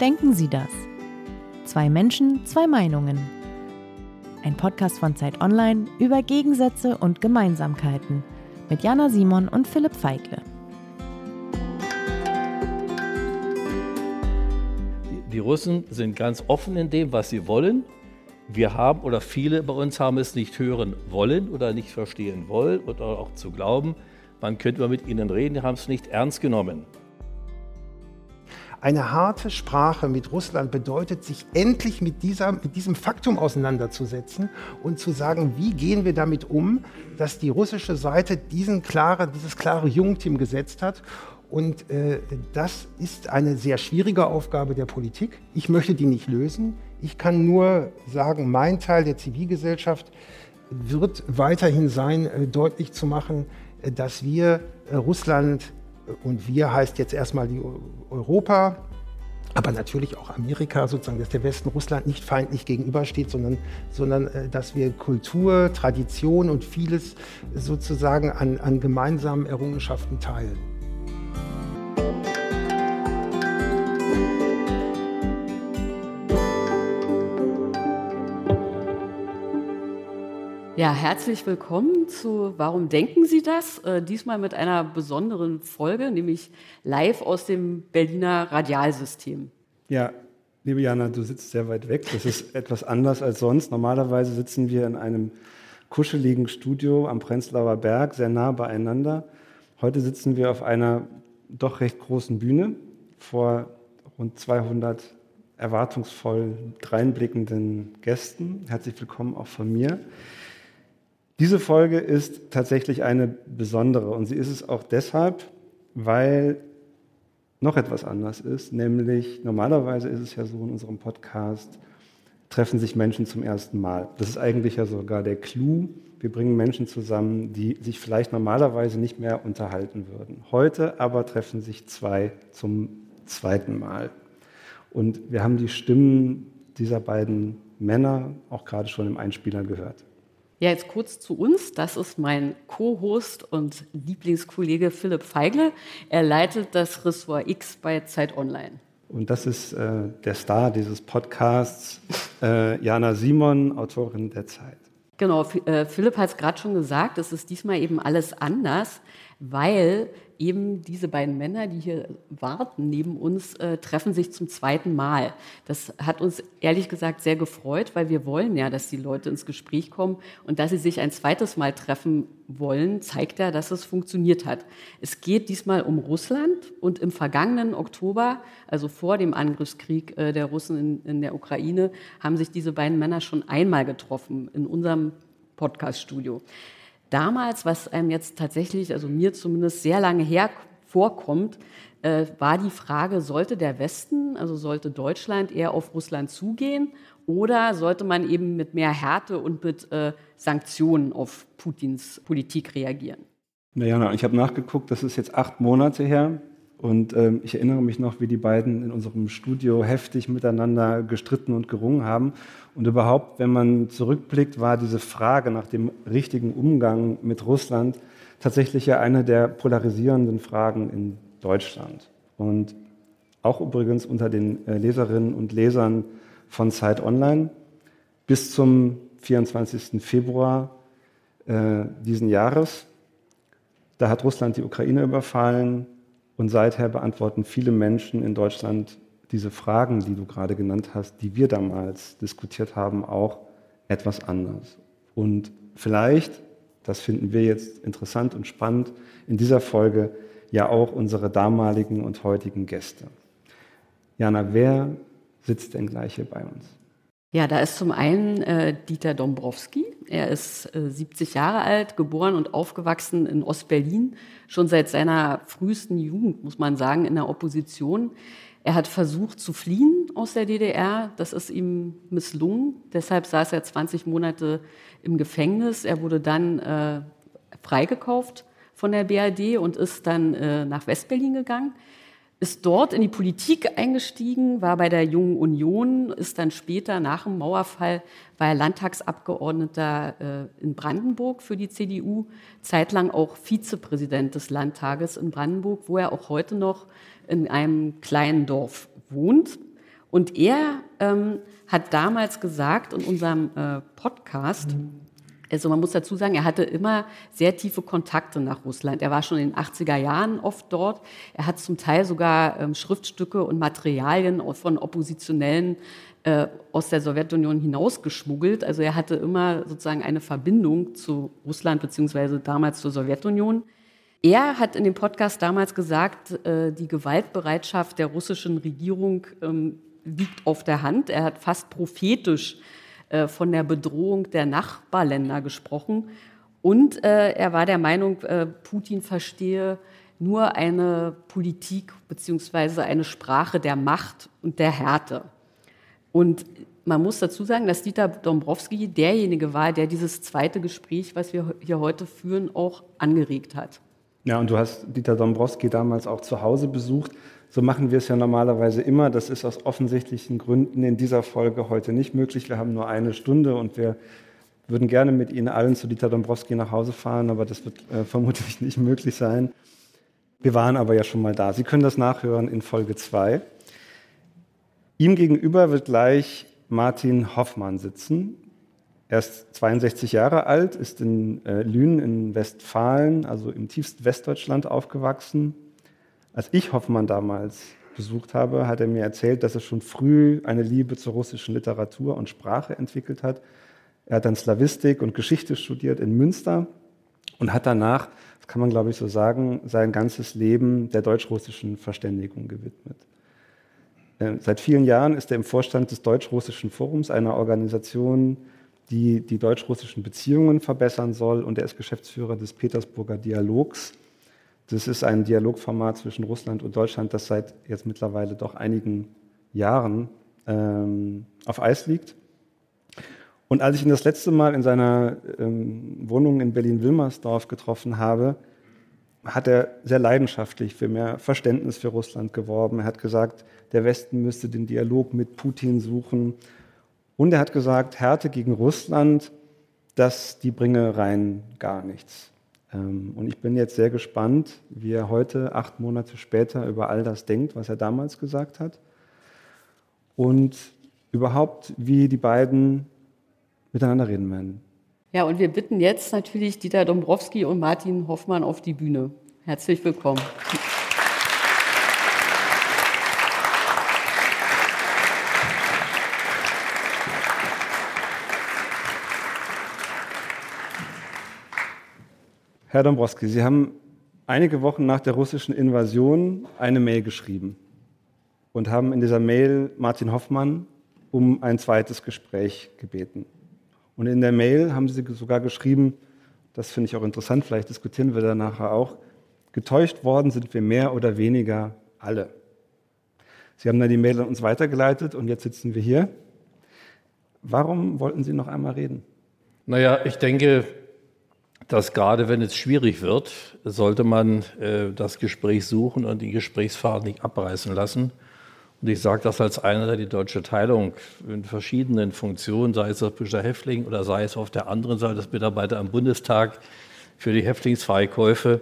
Denken Sie das? Zwei Menschen, zwei Meinungen. Ein Podcast von Zeit Online über Gegensätze und Gemeinsamkeiten mit Jana Simon und Philipp Feigle. Die Russen sind ganz offen in dem, was sie wollen. Wir haben oder viele bei uns haben es nicht hören wollen oder nicht verstehen wollen oder auch zu glauben, man könnte mal mit ihnen reden, die haben es nicht ernst genommen. Eine harte Sprache mit Russland bedeutet, sich endlich mit, dieser, mit diesem Faktum auseinanderzusetzen und zu sagen, wie gehen wir damit um, dass die russische Seite diesen klare, dieses klare Jungteam gesetzt hat. Und äh, das ist eine sehr schwierige Aufgabe der Politik. Ich möchte die nicht lösen. Ich kann nur sagen, mein Teil der Zivilgesellschaft wird weiterhin sein, äh, deutlich zu machen, äh, dass wir äh, Russland und wir heißt jetzt erstmal die Europa, aber natürlich auch Amerika, sozusagen, dass der Westen Russland nicht feindlich gegenübersteht, sondern, sondern dass wir Kultur, Tradition und vieles sozusagen an, an gemeinsamen Errungenschaften teilen. Ja, herzlich willkommen zu Warum denken Sie das? Äh, diesmal mit einer besonderen Folge, nämlich live aus dem Berliner Radialsystem. Ja, liebe Jana, du sitzt sehr weit weg. Das ist etwas anders als sonst. Normalerweise sitzen wir in einem kuscheligen Studio am Prenzlauer Berg, sehr nah beieinander. Heute sitzen wir auf einer doch recht großen Bühne vor rund 200 erwartungsvoll dreinblickenden Gästen. Herzlich willkommen auch von mir. Diese Folge ist tatsächlich eine besondere und sie ist es auch deshalb, weil noch etwas anders ist, nämlich normalerweise ist es ja so in unserem Podcast, treffen sich Menschen zum ersten Mal. Das ist eigentlich ja sogar der Clou. Wir bringen Menschen zusammen, die sich vielleicht normalerweise nicht mehr unterhalten würden. Heute aber treffen sich zwei zum zweiten Mal. Und wir haben die Stimmen dieser beiden Männer auch gerade schon im Einspieler gehört. Ja, jetzt kurz zu uns. Das ist mein Co-Host und Lieblingskollege Philipp Feigle. Er leitet das Ressort X bei Zeit Online. Und das ist äh, der Star dieses Podcasts, äh, Jana Simon, Autorin der Zeit. Genau, äh, Philipp hat es gerade schon gesagt, es ist diesmal eben alles anders, weil eben diese beiden Männer, die hier warten neben uns, äh, treffen sich zum zweiten Mal. Das hat uns ehrlich gesagt sehr gefreut, weil wir wollen ja, dass die Leute ins Gespräch kommen und dass sie sich ein zweites Mal treffen wollen, zeigt ja, dass es funktioniert hat. Es geht diesmal um Russland und im vergangenen Oktober, also vor dem Angriffskrieg äh, der Russen in, in der Ukraine, haben sich diese beiden Männer schon einmal getroffen in unserem Podcaststudio. Damals, was einem jetzt tatsächlich, also mir zumindest sehr lange her vorkommt, äh, war die Frage, sollte der Westen, also sollte Deutschland eher auf Russland zugehen oder sollte man eben mit mehr Härte und mit äh, Sanktionen auf Putins Politik reagieren? Naja, ich habe nachgeguckt, das ist jetzt acht Monate her. Und ähm, ich erinnere mich noch, wie die beiden in unserem Studio heftig miteinander gestritten und gerungen haben. Und überhaupt, wenn man zurückblickt, war diese Frage nach dem richtigen Umgang mit Russland tatsächlich ja eine der polarisierenden Fragen in Deutschland. Und auch übrigens unter den äh, Leserinnen und Lesern von Zeit Online. Bis zum 24. Februar äh, diesen Jahres. Da hat Russland die Ukraine überfallen, und seither beantworten viele Menschen in Deutschland diese Fragen, die du gerade genannt hast, die wir damals diskutiert haben, auch etwas anders. Und vielleicht, das finden wir jetzt interessant und spannend, in dieser Folge ja auch unsere damaligen und heutigen Gäste. Jana, wer sitzt denn gleich hier bei uns? Ja, da ist zum einen äh, Dieter Dombrowski. Er ist äh, 70 Jahre alt, geboren und aufgewachsen in Ostberlin, schon seit seiner frühesten Jugend, muss man sagen, in der Opposition. Er hat versucht zu fliehen aus der DDR. Das ist ihm misslungen. Deshalb saß er 20 Monate im Gefängnis. Er wurde dann äh, freigekauft von der BRD und ist dann äh, nach Westberlin gegangen ist dort in die Politik eingestiegen, war bei der Jungen Union, ist dann später nach dem Mauerfall, war er Landtagsabgeordneter äh, in Brandenburg für die CDU, zeitlang auch Vizepräsident des Landtages in Brandenburg, wo er auch heute noch in einem kleinen Dorf wohnt. Und er ähm, hat damals gesagt in unserem äh, Podcast, also man muss dazu sagen, er hatte immer sehr tiefe Kontakte nach Russland. Er war schon in den 80er Jahren oft dort. Er hat zum Teil sogar ähm, Schriftstücke und Materialien von Oppositionellen äh, aus der Sowjetunion hinausgeschmuggelt. Also er hatte immer sozusagen eine Verbindung zu Russland beziehungsweise damals zur Sowjetunion. Er hat in dem Podcast damals gesagt, äh, die Gewaltbereitschaft der russischen Regierung ähm, liegt auf der Hand. Er hat fast prophetisch äh, von der Bedrohung der Nachbarländer gesprochen. Und äh, er war der Meinung, äh, Putin verstehe nur eine Politik beziehungsweise eine Sprache der Macht und der Härte. Und man muss dazu sagen, dass Dieter Dombrowski derjenige war, der dieses zweite Gespräch, was wir hier heute führen, auch angeregt hat. Ja, und du hast Dieter Dombrowski damals auch zu Hause besucht. So machen wir es ja normalerweise immer. Das ist aus offensichtlichen Gründen in dieser Folge heute nicht möglich. Wir haben nur eine Stunde und wir würden gerne mit Ihnen allen zu Dieter Dombrowski nach Hause fahren, aber das wird äh, vermutlich nicht möglich sein. Wir waren aber ja schon mal da. Sie können das nachhören in Folge 2. Ihm gegenüber wird gleich Martin Hoffmann sitzen. Er ist 62 Jahre alt, ist in äh, Lünen in Westfalen, also im tiefsten Westdeutschland aufgewachsen. Als ich Hoffmann damals besucht habe, hat er mir erzählt, dass er schon früh eine Liebe zur russischen Literatur und Sprache entwickelt hat. Er hat dann Slawistik und Geschichte studiert in Münster und hat danach, das kann man glaube ich so sagen, sein ganzes Leben der deutsch-russischen Verständigung gewidmet. Äh, seit vielen Jahren ist er im Vorstand des Deutsch-Russischen Forums, einer Organisation, die die deutsch-russischen Beziehungen verbessern soll. Und er ist Geschäftsführer des Petersburger Dialogs. Das ist ein Dialogformat zwischen Russland und Deutschland, das seit jetzt mittlerweile doch einigen Jahren ähm, auf Eis liegt. Und als ich ihn das letzte Mal in seiner ähm, Wohnung in Berlin-Wilmersdorf getroffen habe, hat er sehr leidenschaftlich für mehr Verständnis für Russland geworben. Er hat gesagt, der Westen müsste den Dialog mit Putin suchen. Und er hat gesagt, Härte gegen Russland, das, die bringe rein gar nichts. Ähm, und ich bin jetzt sehr gespannt, wie er heute, acht Monate später, über all das denkt, was er damals gesagt hat. Und überhaupt, wie die beiden miteinander reden werden. Ja, und wir bitten jetzt natürlich Dieter Dombrowski und Martin Hoffmann auf die Bühne. Herzlich willkommen. Herr Dombrowski, Sie haben einige Wochen nach der russischen Invasion eine Mail geschrieben und haben in dieser Mail Martin Hoffmann um ein zweites Gespräch gebeten. Und in der Mail haben Sie sogar geschrieben, das finde ich auch interessant, vielleicht diskutieren wir da nachher auch, getäuscht worden sind wir mehr oder weniger alle. Sie haben dann die Mail an uns weitergeleitet und jetzt sitzen wir hier. Warum wollten Sie noch einmal reden? Naja, ich denke, dass gerade wenn es schwierig wird, sollte man äh, das Gespräch suchen und die Gesprächsfahrt nicht abreißen lassen. Und ich sage das als einer, der die deutsche Teilung in verschiedenen Funktionen, sei es als politischer Häftling oder sei es auf der anderen Seite als Mitarbeiter am Bundestag für die Häftlingsfreikäufe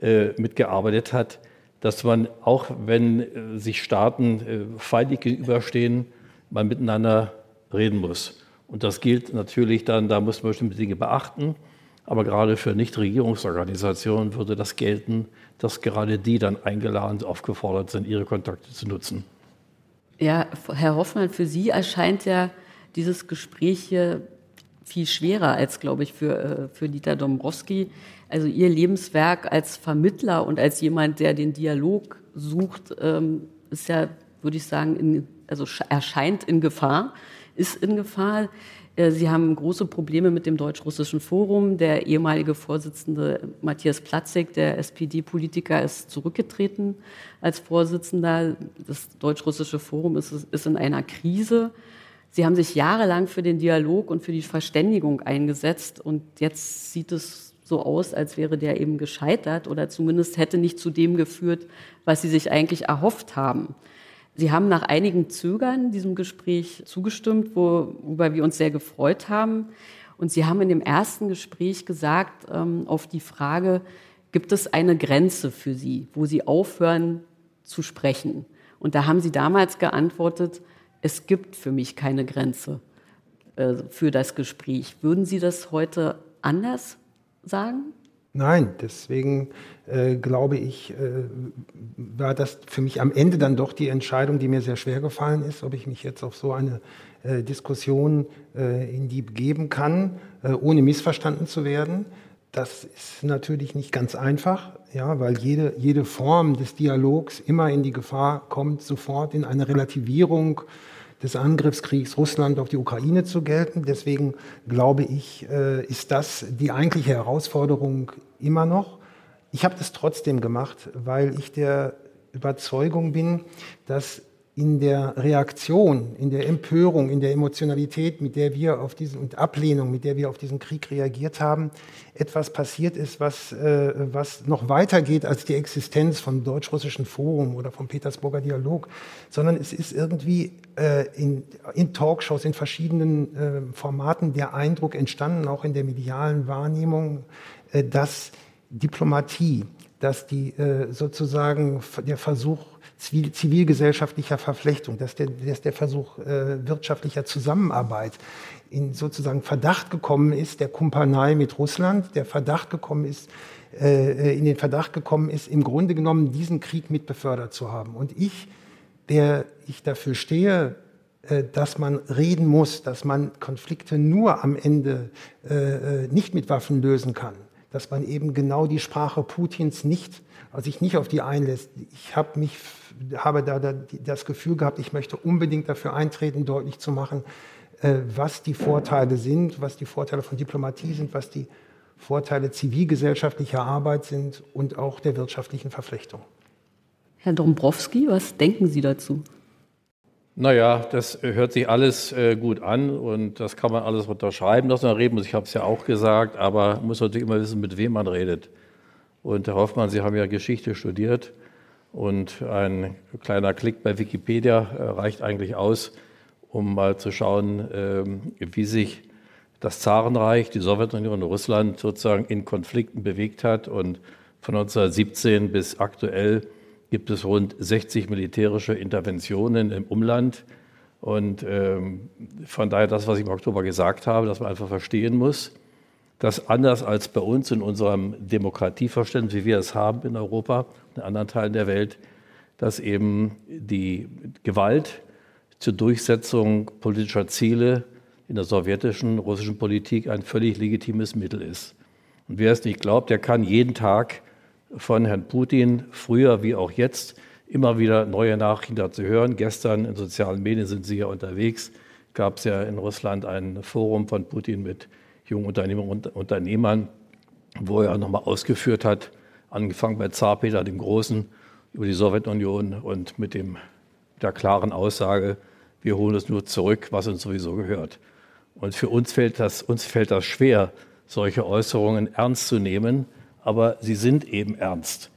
äh, mitgearbeitet hat, dass man auch, wenn äh, sich Staaten äh, feindlich gegenüberstehen, man miteinander reden muss. Und das gilt natürlich dann, da muss man bestimmte Dinge beachten. Aber gerade für Nichtregierungsorganisationen würde das gelten, dass gerade die dann eingeladen, aufgefordert sind, ihre Kontakte zu nutzen. Ja, Herr Hoffmann, für Sie erscheint ja dieses Gespräch hier viel schwerer als, glaube ich, für, äh, für Dieter Dombrowski. Also Ihr Lebenswerk als Vermittler und als jemand, der den Dialog sucht, ähm, ist ja, würde ich sagen, in, also erscheint in Gefahr, ist in Gefahr. Äh, Sie haben große Probleme mit dem Deutsch-Russischen Forum. Der ehemalige Vorsitzende Matthias Platzig, der SPD-Politiker, ist zurückgetreten als Vorsitzender. Das Deutsch-Russische Forum ist, ist in einer Krise. Sie haben sich jahrelang für den Dialog und für die Verständigung eingesetzt und jetzt sieht es so aus, als wäre der eben gescheitert oder zumindest hätte nicht zu dem geführt, was Sie sich eigentlich erhofft haben. Sie haben nach einigen Zögern diesem Gespräch zugestimmt, worüber wir uns sehr gefreut haben. Und Sie haben in dem ersten Gespräch gesagt, ähm, auf die Frage, gibt es eine Grenze für Sie, wo Sie aufhören zu sprechen? Und da haben Sie damals geantwortet, es gibt für mich keine Grenze äh, für das Gespräch. Würden Sie das heute anders sagen? Nein, deswegen äh, glaube ich, äh, war das für mich am Ende dann doch die Entscheidung, die mir sehr schwer gefallen ist, ob ich mich jetzt auf so eine äh, Diskussion äh, in die begeben kann, äh, ohne missverstanden zu werden. Das ist natürlich nicht ganz einfach, ja, weil jede, jede Form des Dialogs immer in die Gefahr kommt, sofort in eine Relativierung des Angriffskriegs Russland auf die Ukraine zu gelten. Deswegen glaube ich, äh, ist das die eigentliche Herausforderung immer noch. Ich habe das trotzdem gemacht, weil ich der Überzeugung bin, dass in der Reaktion, in der Empörung, in der Emotionalität, mit der wir auf diesen und Ablehnung, mit der wir auf diesen Krieg reagiert haben, etwas passiert ist, was, äh, was noch weitergeht als die Existenz vom Deutsch-Russischen Forum oder vom Petersburger Dialog, sondern es ist irgendwie äh, in, in Talkshows, in verschiedenen äh, Formaten der Eindruck entstanden, auch in der medialen Wahrnehmung, äh, dass Diplomatie, dass die äh, sozusagen der Versuch zivilgesellschaftlicher Verflechtung, dass der, dass der Versuch äh, wirtschaftlicher Zusammenarbeit in sozusagen Verdacht gekommen ist, der Kumpanei mit Russland, der Verdacht gekommen ist, äh, in den Verdacht gekommen ist, im Grunde genommen diesen Krieg mit befördert zu haben. Und ich, der ich dafür stehe, äh, dass man reden muss, dass man Konflikte nur am Ende äh, äh nicht mit Waffen lösen kann, dass man eben genau die Sprache Putins nicht, also sich nicht auf die einlässt. Ich habe mich habe da, das Gefühl gehabt, ich möchte unbedingt dafür eintreten, deutlich zu machen, äh, was die Vorteile sind, was die Vorteile von Diplomatie sind, was die Vorteile zivilgesellschaftlicher Arbeit sind und auch der wirtschaftlichen Verflechtung. Herr Dombrowski, was denken Sie dazu? Naja, das hört sich alles äh, gut an und das kann man alles unterschreiben, dass man reden muss. Ich habe es ja auch gesagt, aber man muss natürlich immer wissen, mit wem man redet. Und Herr Hoffmann, Sie haben ja Geschichte studiert. Und ein kleiner Klick bei Wikipedia äh, reicht eigentlich aus, um mal zu schauen, ähm, wie sich das Zarenreich, die Sowjetunion und Russland sozusagen in Konflikten bewegt hat. Und von 1917 bis aktuell gibt es rund 60 militärische Interventionen im Umland. Und ähm, von daher das, was ich im Oktober gesagt habe, dass man einfach verstehen muss, dass anders als bei uns in unserem Demokratieverständnis, wie wir es haben in Europa, in anderen Teilen der Welt, dass eben die Gewalt zur Durchsetzung politischer Ziele in der sowjetischen, russischen Politik ein völlig legitimes Mittel ist. Und wer es nicht glaubt, der kann jeden Tag von Herrn Putin, früher wie auch jetzt, immer wieder neue Nachrichten dazu hören. Gestern in sozialen Medien sind Sie ja unterwegs. Gab es ja in Russland ein Forum von Putin mit jungen Unternehmern wo er nochmal ausgeführt hat, angefangen bei Zar Peter dem Großen über die Sowjetunion und mit dem, der klaren Aussage, wir holen es nur zurück, was uns sowieso gehört. Und für uns fällt das, uns fällt das schwer, solche Äußerungen ernst zu nehmen, aber sie sind eben ernst.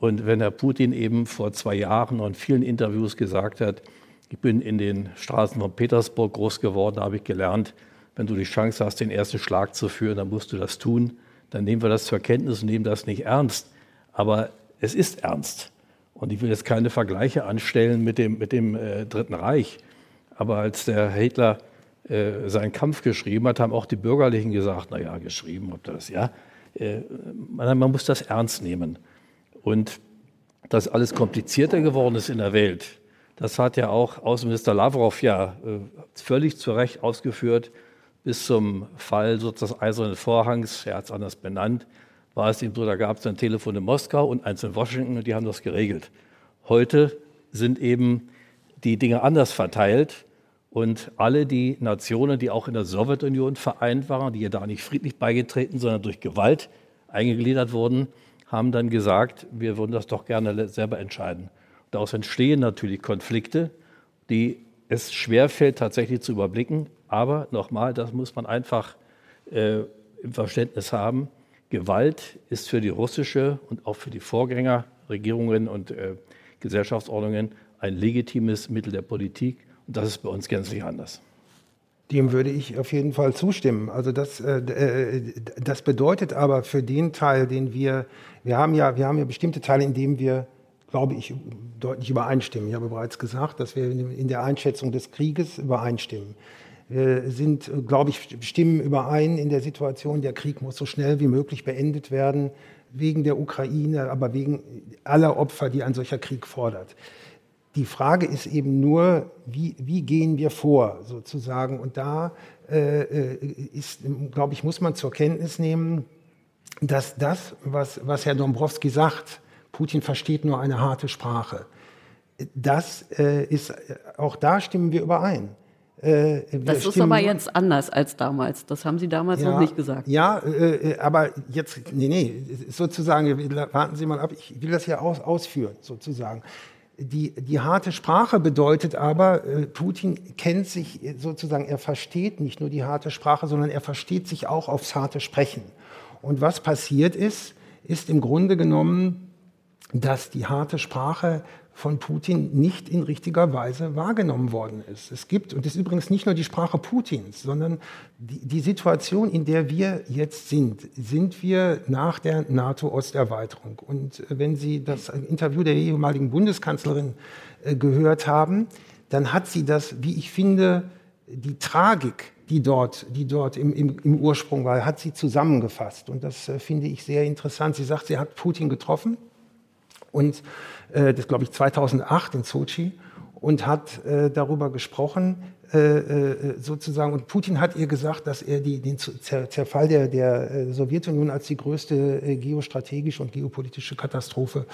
Und wenn Herr Putin eben vor zwei Jahren und vielen Interviews gesagt hat, ich bin in den Straßen von Petersburg groß geworden, habe ich gelernt, wenn du die Chance hast, den ersten Schlag zu führen, dann musst du das tun. Dann nehmen wir das zur Kenntnis und nehmen das nicht ernst. Aber es ist ernst. Und ich will jetzt keine Vergleiche anstellen mit dem, mit dem äh, Dritten Reich. Aber als der Hitler äh, seinen Kampf geschrieben hat, haben auch die Bürgerlichen gesagt, naja, geschrieben, ob das, ja. Äh, man, man muss das ernst nehmen. Und dass alles komplizierter geworden ist in der Welt, das hat ja auch Außenminister Lavrov ja äh, völlig zu Recht ausgeführt. Bis zum Fall sozusagen des Eisernen Vorhangs, er hat es anders benannt, war es eben so, da gab es ein Telefon in Moskau und eins in Washington und die haben das geregelt. Heute sind eben die Dinge anders verteilt und alle die Nationen, die auch in der Sowjetunion vereint waren, die ja da nicht friedlich beigetreten, sondern durch Gewalt eingegliedert wurden, haben dann gesagt, wir würden das doch gerne selber entscheiden. Daraus entstehen natürlich Konflikte, die es schwerfällt tatsächlich zu überblicken. Aber nochmal, das muss man einfach äh, im Verständnis haben. Gewalt ist für die russische und auch für die Vorgängerregierungen und äh, Gesellschaftsordnungen ein legitimes Mittel der Politik. Und das ist bei uns gänzlich anders. Dem würde ich auf jeden Fall zustimmen. Also das, äh, äh, das bedeutet aber für den Teil, den wir, wir haben ja, wir haben ja bestimmte Teile, in denen wir glaube ich, deutlich übereinstimmen. Ich habe bereits gesagt, dass wir in der Einschätzung des Krieges übereinstimmen. Wir sind, glaube ich, stimmen überein in der Situation, der Krieg muss so schnell wie möglich beendet werden, wegen der Ukraine, aber wegen aller Opfer, die ein solcher Krieg fordert. Die Frage ist eben nur, wie, wie gehen wir vor, sozusagen. Und da äh, äh ist, glaube ich, muss man zur Kenntnis nehmen, dass das, was, was Herr Dombrowski sagt, Putin versteht nur eine harte Sprache. Das äh, ist, auch da stimmen wir überein. Äh, das ist aber jetzt anders als damals. Das haben Sie damals ja, noch nicht gesagt. Ja, äh, aber jetzt, nee, nee, sozusagen, warten Sie mal ab, ich will das ja aus, ausführen, sozusagen. Die, die harte Sprache bedeutet aber, äh, Putin kennt sich sozusagen, er versteht nicht nur die harte Sprache, sondern er versteht sich auch aufs harte Sprechen. Und was passiert ist, ist im Grunde genommen, dass die harte Sprache von Putin nicht in richtiger Weise wahrgenommen worden ist. Es gibt, und das ist übrigens nicht nur die Sprache Putins, sondern die, die Situation, in der wir jetzt sind, sind wir nach der NATO-Osterweiterung. Und wenn Sie das Interview der ehemaligen Bundeskanzlerin äh, gehört haben, dann hat sie das, wie ich finde, die Tragik die dort, die dort im, im, im Ursprung war, hat sie zusammengefasst. Und das äh, finde ich sehr interessant. Sie sagt, sie hat Putin getroffen und äh, das glaube ich 2008 in Sochi und hat äh, darüber gesprochen, äh, äh, sozusagen. Und Putin hat ihr gesagt, dass er die, den Zerfall der, der äh, Sowjetunion als die größte geostrategische und geopolitische Katastrophe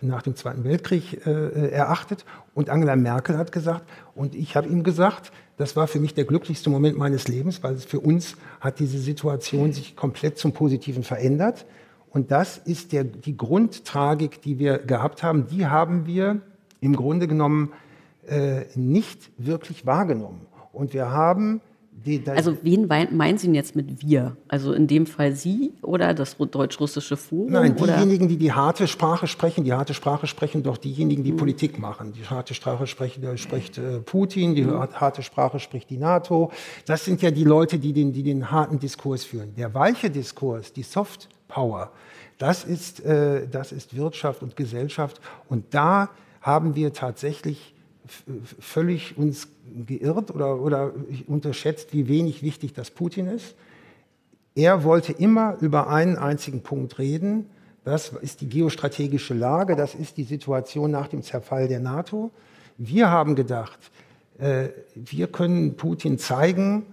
nach dem Zweiten Weltkrieg erachtet. Und Angela Merkel hat gesagt, und ich habe ihm gesagt, das war für mich der glücklichste Moment meines Lebens, weil für uns hat diese Situation sich komplett zum Positiven verändert. Und das ist der, die Grundtragik, die wir gehabt haben. Die haben wir im Grunde genommen äh, nicht wirklich wahrgenommen. Und wir haben die, also wen meinen Sie jetzt mit wir? Also in dem Fall Sie oder das deutsch-russische Forum? Nein, diejenigen, die die harte Sprache sprechen. Die harte Sprache sprechen doch diejenigen, die mhm. Politik machen. Die harte Sprache sprechen, da spricht äh, Putin, die mhm. harte Sprache spricht die NATO. Das sind ja die Leute, die den, die den harten Diskurs führen. Der weiche Diskurs, die Soft Power, das ist, äh, das ist Wirtschaft und Gesellschaft. Und da haben wir tatsächlich völlig uns geirrt oder, oder unterschätzt, wie wenig wichtig das Putin ist. Er wollte immer über einen einzigen Punkt reden. Das ist die geostrategische Lage, das ist die Situation nach dem Zerfall der NATO. Wir haben gedacht, äh, wir können Putin zeigen,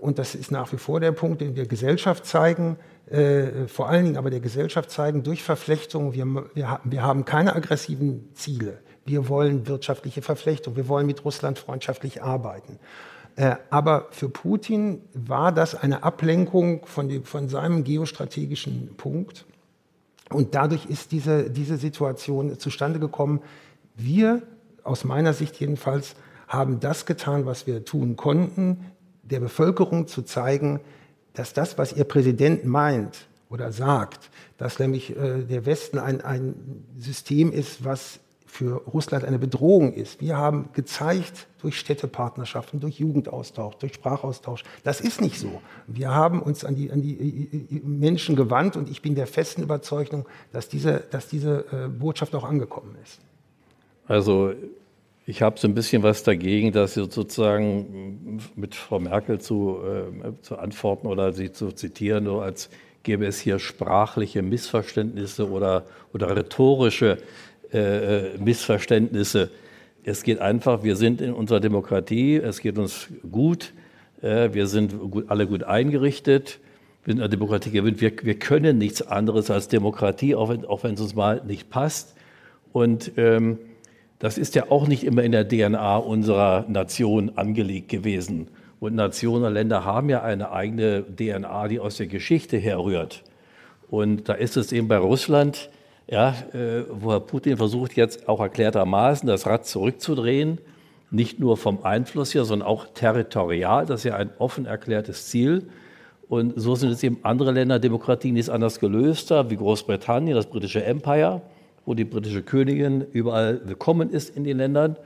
und das ist nach wie vor der Punkt, den wir Gesellschaft zeigen, äh, vor allen Dingen aber der Gesellschaft zeigen, durch Verflechtung, wir, wir, wir haben keine aggressiven Ziele. Wir wollen wirtschaftliche Verflechtung, wir wollen mit Russland freundschaftlich arbeiten. Äh, aber für Putin war das eine Ablenkung von, dem, von seinem geostrategischen Punkt. Und dadurch ist diese, diese Situation zustande gekommen. Wir, aus meiner Sicht jedenfalls, haben das getan, was wir tun konnten, der Bevölkerung zu zeigen, dass das, was ihr Präsident meint oder sagt, dass nämlich äh, der Westen ein, ein System ist, was für Russland eine Bedrohung ist. Wir haben gezeigt durch Städtepartnerschaften, durch Jugendaustausch, durch Sprachaustausch, das ist nicht so. Wir haben uns an die, an die äh, äh, Menschen gewandt und ich bin der festen Überzeugung, dass diese, dass diese äh, Botschaft auch angekommen ist. Also ich habe so ein bisschen was dagegen, dass sozusagen mit Frau Merkel zu, äh, zu antworten oder sie zu zitieren, nur als gäbe es hier sprachliche Missverständnisse oder, oder rhetorische äh, Missverständnisse. Es geht einfach, wir sind in unserer Demokratie, es geht uns gut, äh, wir sind gut, alle gut eingerichtet, wir sind in der Demokratie gewinnt, wir, wir können nichts anderes als Demokratie, auch wenn, auch wenn es uns mal nicht passt. Und ähm, das ist ja auch nicht immer in der DNA unserer Nation angelegt gewesen. Und Nationen und Länder haben ja eine eigene DNA, die aus der Geschichte herrührt. Und da ist es eben bei Russland ja, äh, wo Herr Putin versucht jetzt auch erklärtermaßen das Rad zurückzudrehen, nicht nur vom Einfluss her, sondern auch territorial. Das ist ja ein offen erklärtes Ziel. Und so sind es eben andere Länder, Demokratien, die es anders gelöst haben, wie Großbritannien, das britische Empire, wo die britische Königin überall willkommen ist in den Ländern,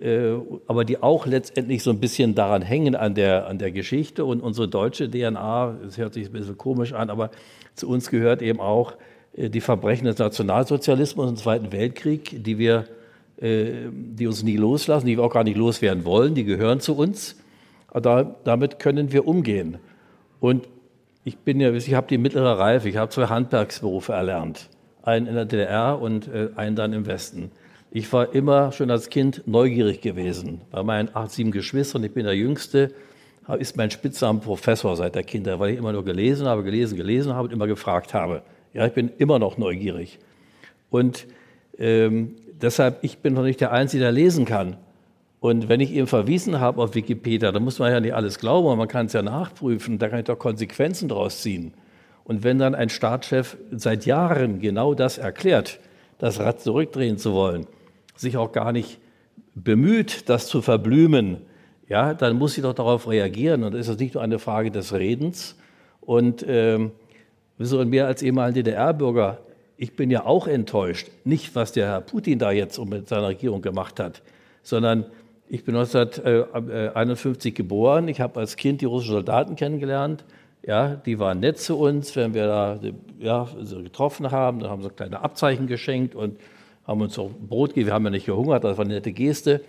äh, aber die auch letztendlich so ein bisschen daran hängen an der, an der Geschichte. Und unsere deutsche DNA, das hört sich ein bisschen komisch an, aber zu uns gehört eben auch äh, die Verbrechen des Nationalsozialismus im Zweiten Weltkrieg, die wir, äh, die uns nie loslassen, die wir auch gar nicht loswerden wollen, die gehören zu uns. Aber damit können wir umgehen. Und ich bin ja, ich habe die mittlere Reife, ich habe zwei Handwerksberufe erlernt. Einen in der DDR und äh, einen dann im Westen. Ich war immer schon als Kind neugierig gewesen. Bei meinen acht, sieben Geschwistern, ich bin der Jüngste, ist mein Spitzname Professor seit der Kindheit, weil ich immer nur gelesen habe, gelesen, gelesen habe und immer gefragt habe. Ja, ich bin immer noch neugierig. Und ähm, deshalb, ich bin noch nicht der Einzige, der lesen kann. Und wenn ich ihm verwiesen habe auf Wikipedia, dann muss man ja nicht alles glauben, man kann es ja nachprüfen, da kann ich doch Konsequenzen draus ziehen. Und wenn dann ein Staatschef seit Jahren genau das erklärt, das Rad zurückdrehen zu wollen, sich auch gar nicht bemüht, das zu verblümen, ja, dann muss ich doch darauf reagieren. Und ist nicht nur eine Frage des Redens. Und ähm, und mehr als ehemaliger DDR-Bürger, ich bin ja auch enttäuscht. Nicht, was der Herr Putin da jetzt mit seiner Regierung gemacht hat, sondern ich bin 1951 geboren. Ich habe als Kind die russischen Soldaten kennengelernt. Ja, die waren nett zu uns, wenn wir da ja, so getroffen haben. Dann haben sie kleine Abzeichen geschenkt und haben uns auch Brot gegeben. Wir haben ja nicht gehungert, das war eine nette Geste.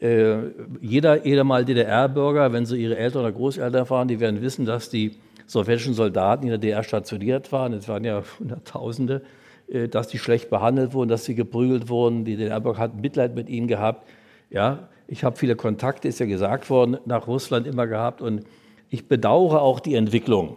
Äh, jeder, jeder mal DDR-Bürger, wenn sie ihre Eltern oder Großeltern fahren, die werden wissen, dass die sowjetischen Soldaten in der DDR stationiert waren, es waren ja Hunderttausende, äh, dass die schlecht behandelt wurden, dass sie geprügelt wurden. Die DDR-Bürger hatten Mitleid mit ihnen gehabt. Ja, ich habe viele Kontakte, ist ja gesagt worden, nach Russland immer gehabt und ich bedauere auch die Entwicklung.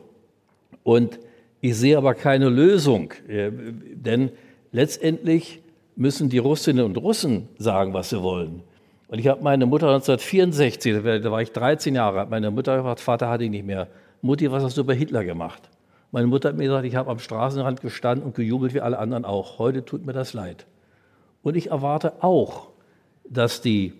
Und ich sehe aber keine Lösung, äh, denn letztendlich müssen die Russinnen und Russen sagen, was sie wollen. Und ich habe meine Mutter 1964, da war ich 13 Jahre, meine Mutter gesagt, Vater hatte ich nicht mehr. Mutti, was hast du bei Hitler gemacht? Meine Mutter hat mir gesagt, ich habe am Straßenrand gestanden und gejubelt wie alle anderen auch. Heute tut mir das leid. Und ich erwarte auch, dass die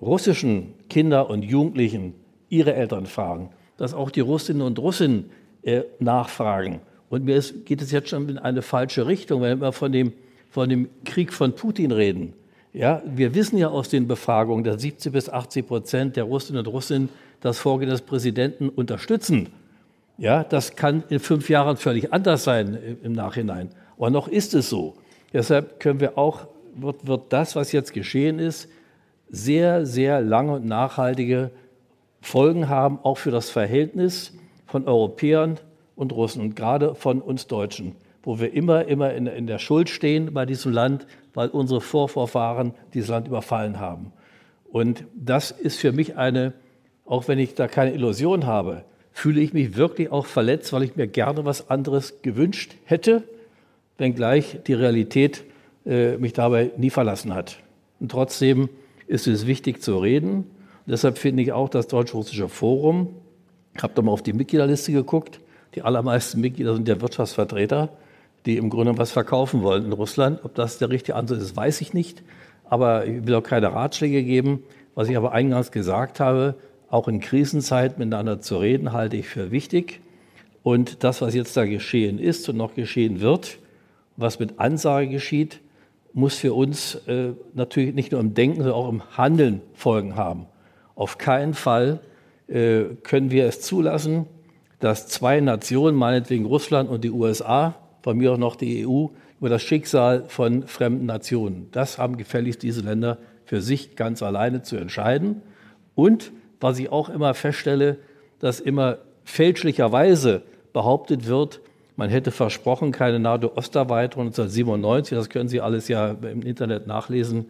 russischen Kinder und Jugendlichen ihre Eltern fragen, dass auch die Russinnen und Russen äh, nachfragen. Und mir ist, geht es jetzt schon in eine falsche Richtung, wenn wir von dem, von dem Krieg von Putin reden. Ja, wir wissen ja aus den Befragungen, dass 70 bis 80 Prozent der Russinnen und Russen das Vorgehen des Präsidenten unterstützen. Ja, das kann in fünf Jahren völlig anders sein im Nachhinein. Aber noch ist es so. Deshalb können wir auch, wird, wird das, was jetzt geschehen ist, sehr, sehr lange und nachhaltige Folgen haben, auch für das Verhältnis von Europäern und Russen und gerade von uns Deutschen, wo wir immer, immer in, in der Schuld stehen bei diesem Land, weil unsere Vorvorfahren dieses Land überfallen haben. Und das ist für mich eine, auch wenn ich da keine Illusion habe, fühle ich mich wirklich auch verletzt, weil ich mir gerne was anderes gewünscht hätte, wenngleich die Realität äh, mich dabei nie verlassen hat. Und trotzdem ist es wichtig zu reden. Deshalb finde ich auch das Deutsch-Russische Forum, ich habe da mal auf die Mitgliederliste geguckt, die allermeisten Mitglieder sind ja Wirtschaftsvertreter die im Grunde was verkaufen wollen in Russland. Ob das der richtige Ansatz ist, weiß ich nicht. Aber ich will auch keine Ratschläge geben. Was ich aber eingangs gesagt habe, auch in Krisenzeiten miteinander zu reden, halte ich für wichtig. Und das, was jetzt da geschehen ist und noch geschehen wird, was mit Ansage geschieht, muss für uns äh, natürlich nicht nur im Denken, sondern auch im Handeln Folgen haben. Auf keinen Fall äh, können wir es zulassen, dass zwei Nationen, meinetwegen Russland und die USA, von mir auch noch die EU, über das Schicksal von fremden Nationen. Das haben gefälligst diese Länder für sich ganz alleine zu entscheiden. Und was ich auch immer feststelle, dass immer fälschlicherweise behauptet wird, man hätte versprochen, keine NATO-Osterweiterung 1997, das können Sie alles ja im Internet nachlesen,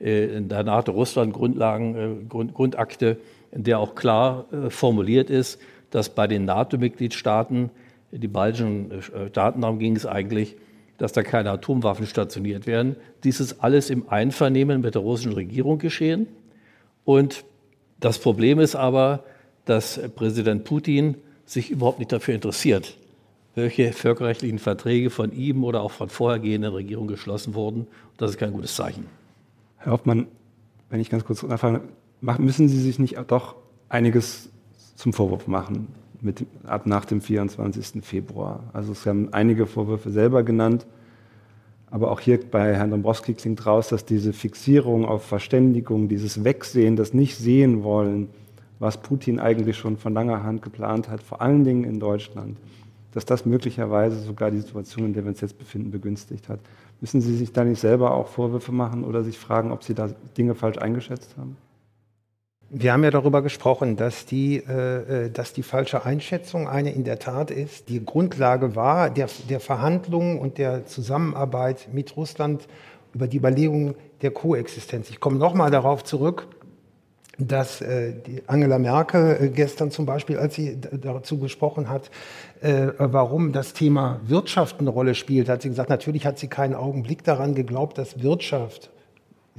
äh, in der NATO-Russland-Grundakte, äh, in der auch klar äh, formuliert ist, dass bei den NATO-Mitgliedstaaten die baltischen Staaten, darum ging es eigentlich, dass da keine Atomwaffen stationiert werden. Dies ist alles im Einvernehmen mit der russischen Regierung geschehen. Und das Problem ist aber, dass Präsident Putin sich überhaupt nicht dafür interessiert, welche völkerrechtlichen Verträge von ihm oder auch von vorhergehenden Regierungen geschlossen wurden. Das ist kein gutes Zeichen. Herr Hoffmann, wenn ich ganz kurz nachfrage, müssen Sie sich nicht doch einiges zum Vorwurf machen? mit, ab nach dem 24. Februar. Also es haben einige Vorwürfe selber genannt, aber auch hier bei Herrn Dombrowski klingt raus, dass diese Fixierung auf Verständigung, dieses Wegsehen, das nicht sehen wollen, was Putin eigentlich schon von langer Hand geplant hat, vor allen Dingen in Deutschland, dass das möglicherweise sogar die Situation, in der wir uns jetzt befinden, begünstigt hat. Müssen Sie sich da nicht selber auch Vorwürfe machen oder sich fragen, ob Sie da Dinge falsch eingeschätzt haben? Wir haben ja darüber gesprochen, dass die, äh, äh, dass die falsche Einschätzung eine in der Tat ist. Die Grundlage war der, der Verhandlungen und der Zusammenarbeit mit Russland über die Überlegung der Koexistenz. Ich komme nochmal darauf zurück, dass äh, Angela Merkel äh, gestern zum Beispiel, als sie dazu gesprochen hat, äh, warum das Thema Wirtschaft eine Rolle spielt, hat sie gesagt, natürlich hat sie keinen Augenblick daran geglaubt, dass Wirtschaft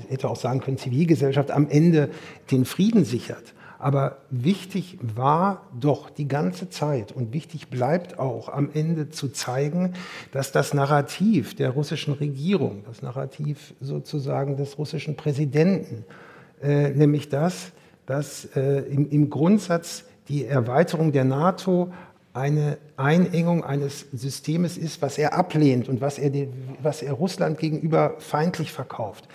hätte auch sagen können, Zivilgesellschaft am Ende den Frieden sichert. Aber wichtig war doch die ganze Zeit und wichtig bleibt auch am Ende zu zeigen, dass das Narrativ der russischen Regierung, das Narrativ sozusagen des russischen Präsidenten, äh, nämlich das, dass äh, im, im Grundsatz die Erweiterung der NATO eine Einengung eines Systems ist, was er ablehnt und was er, was er Russland gegenüber feindlich verkauft.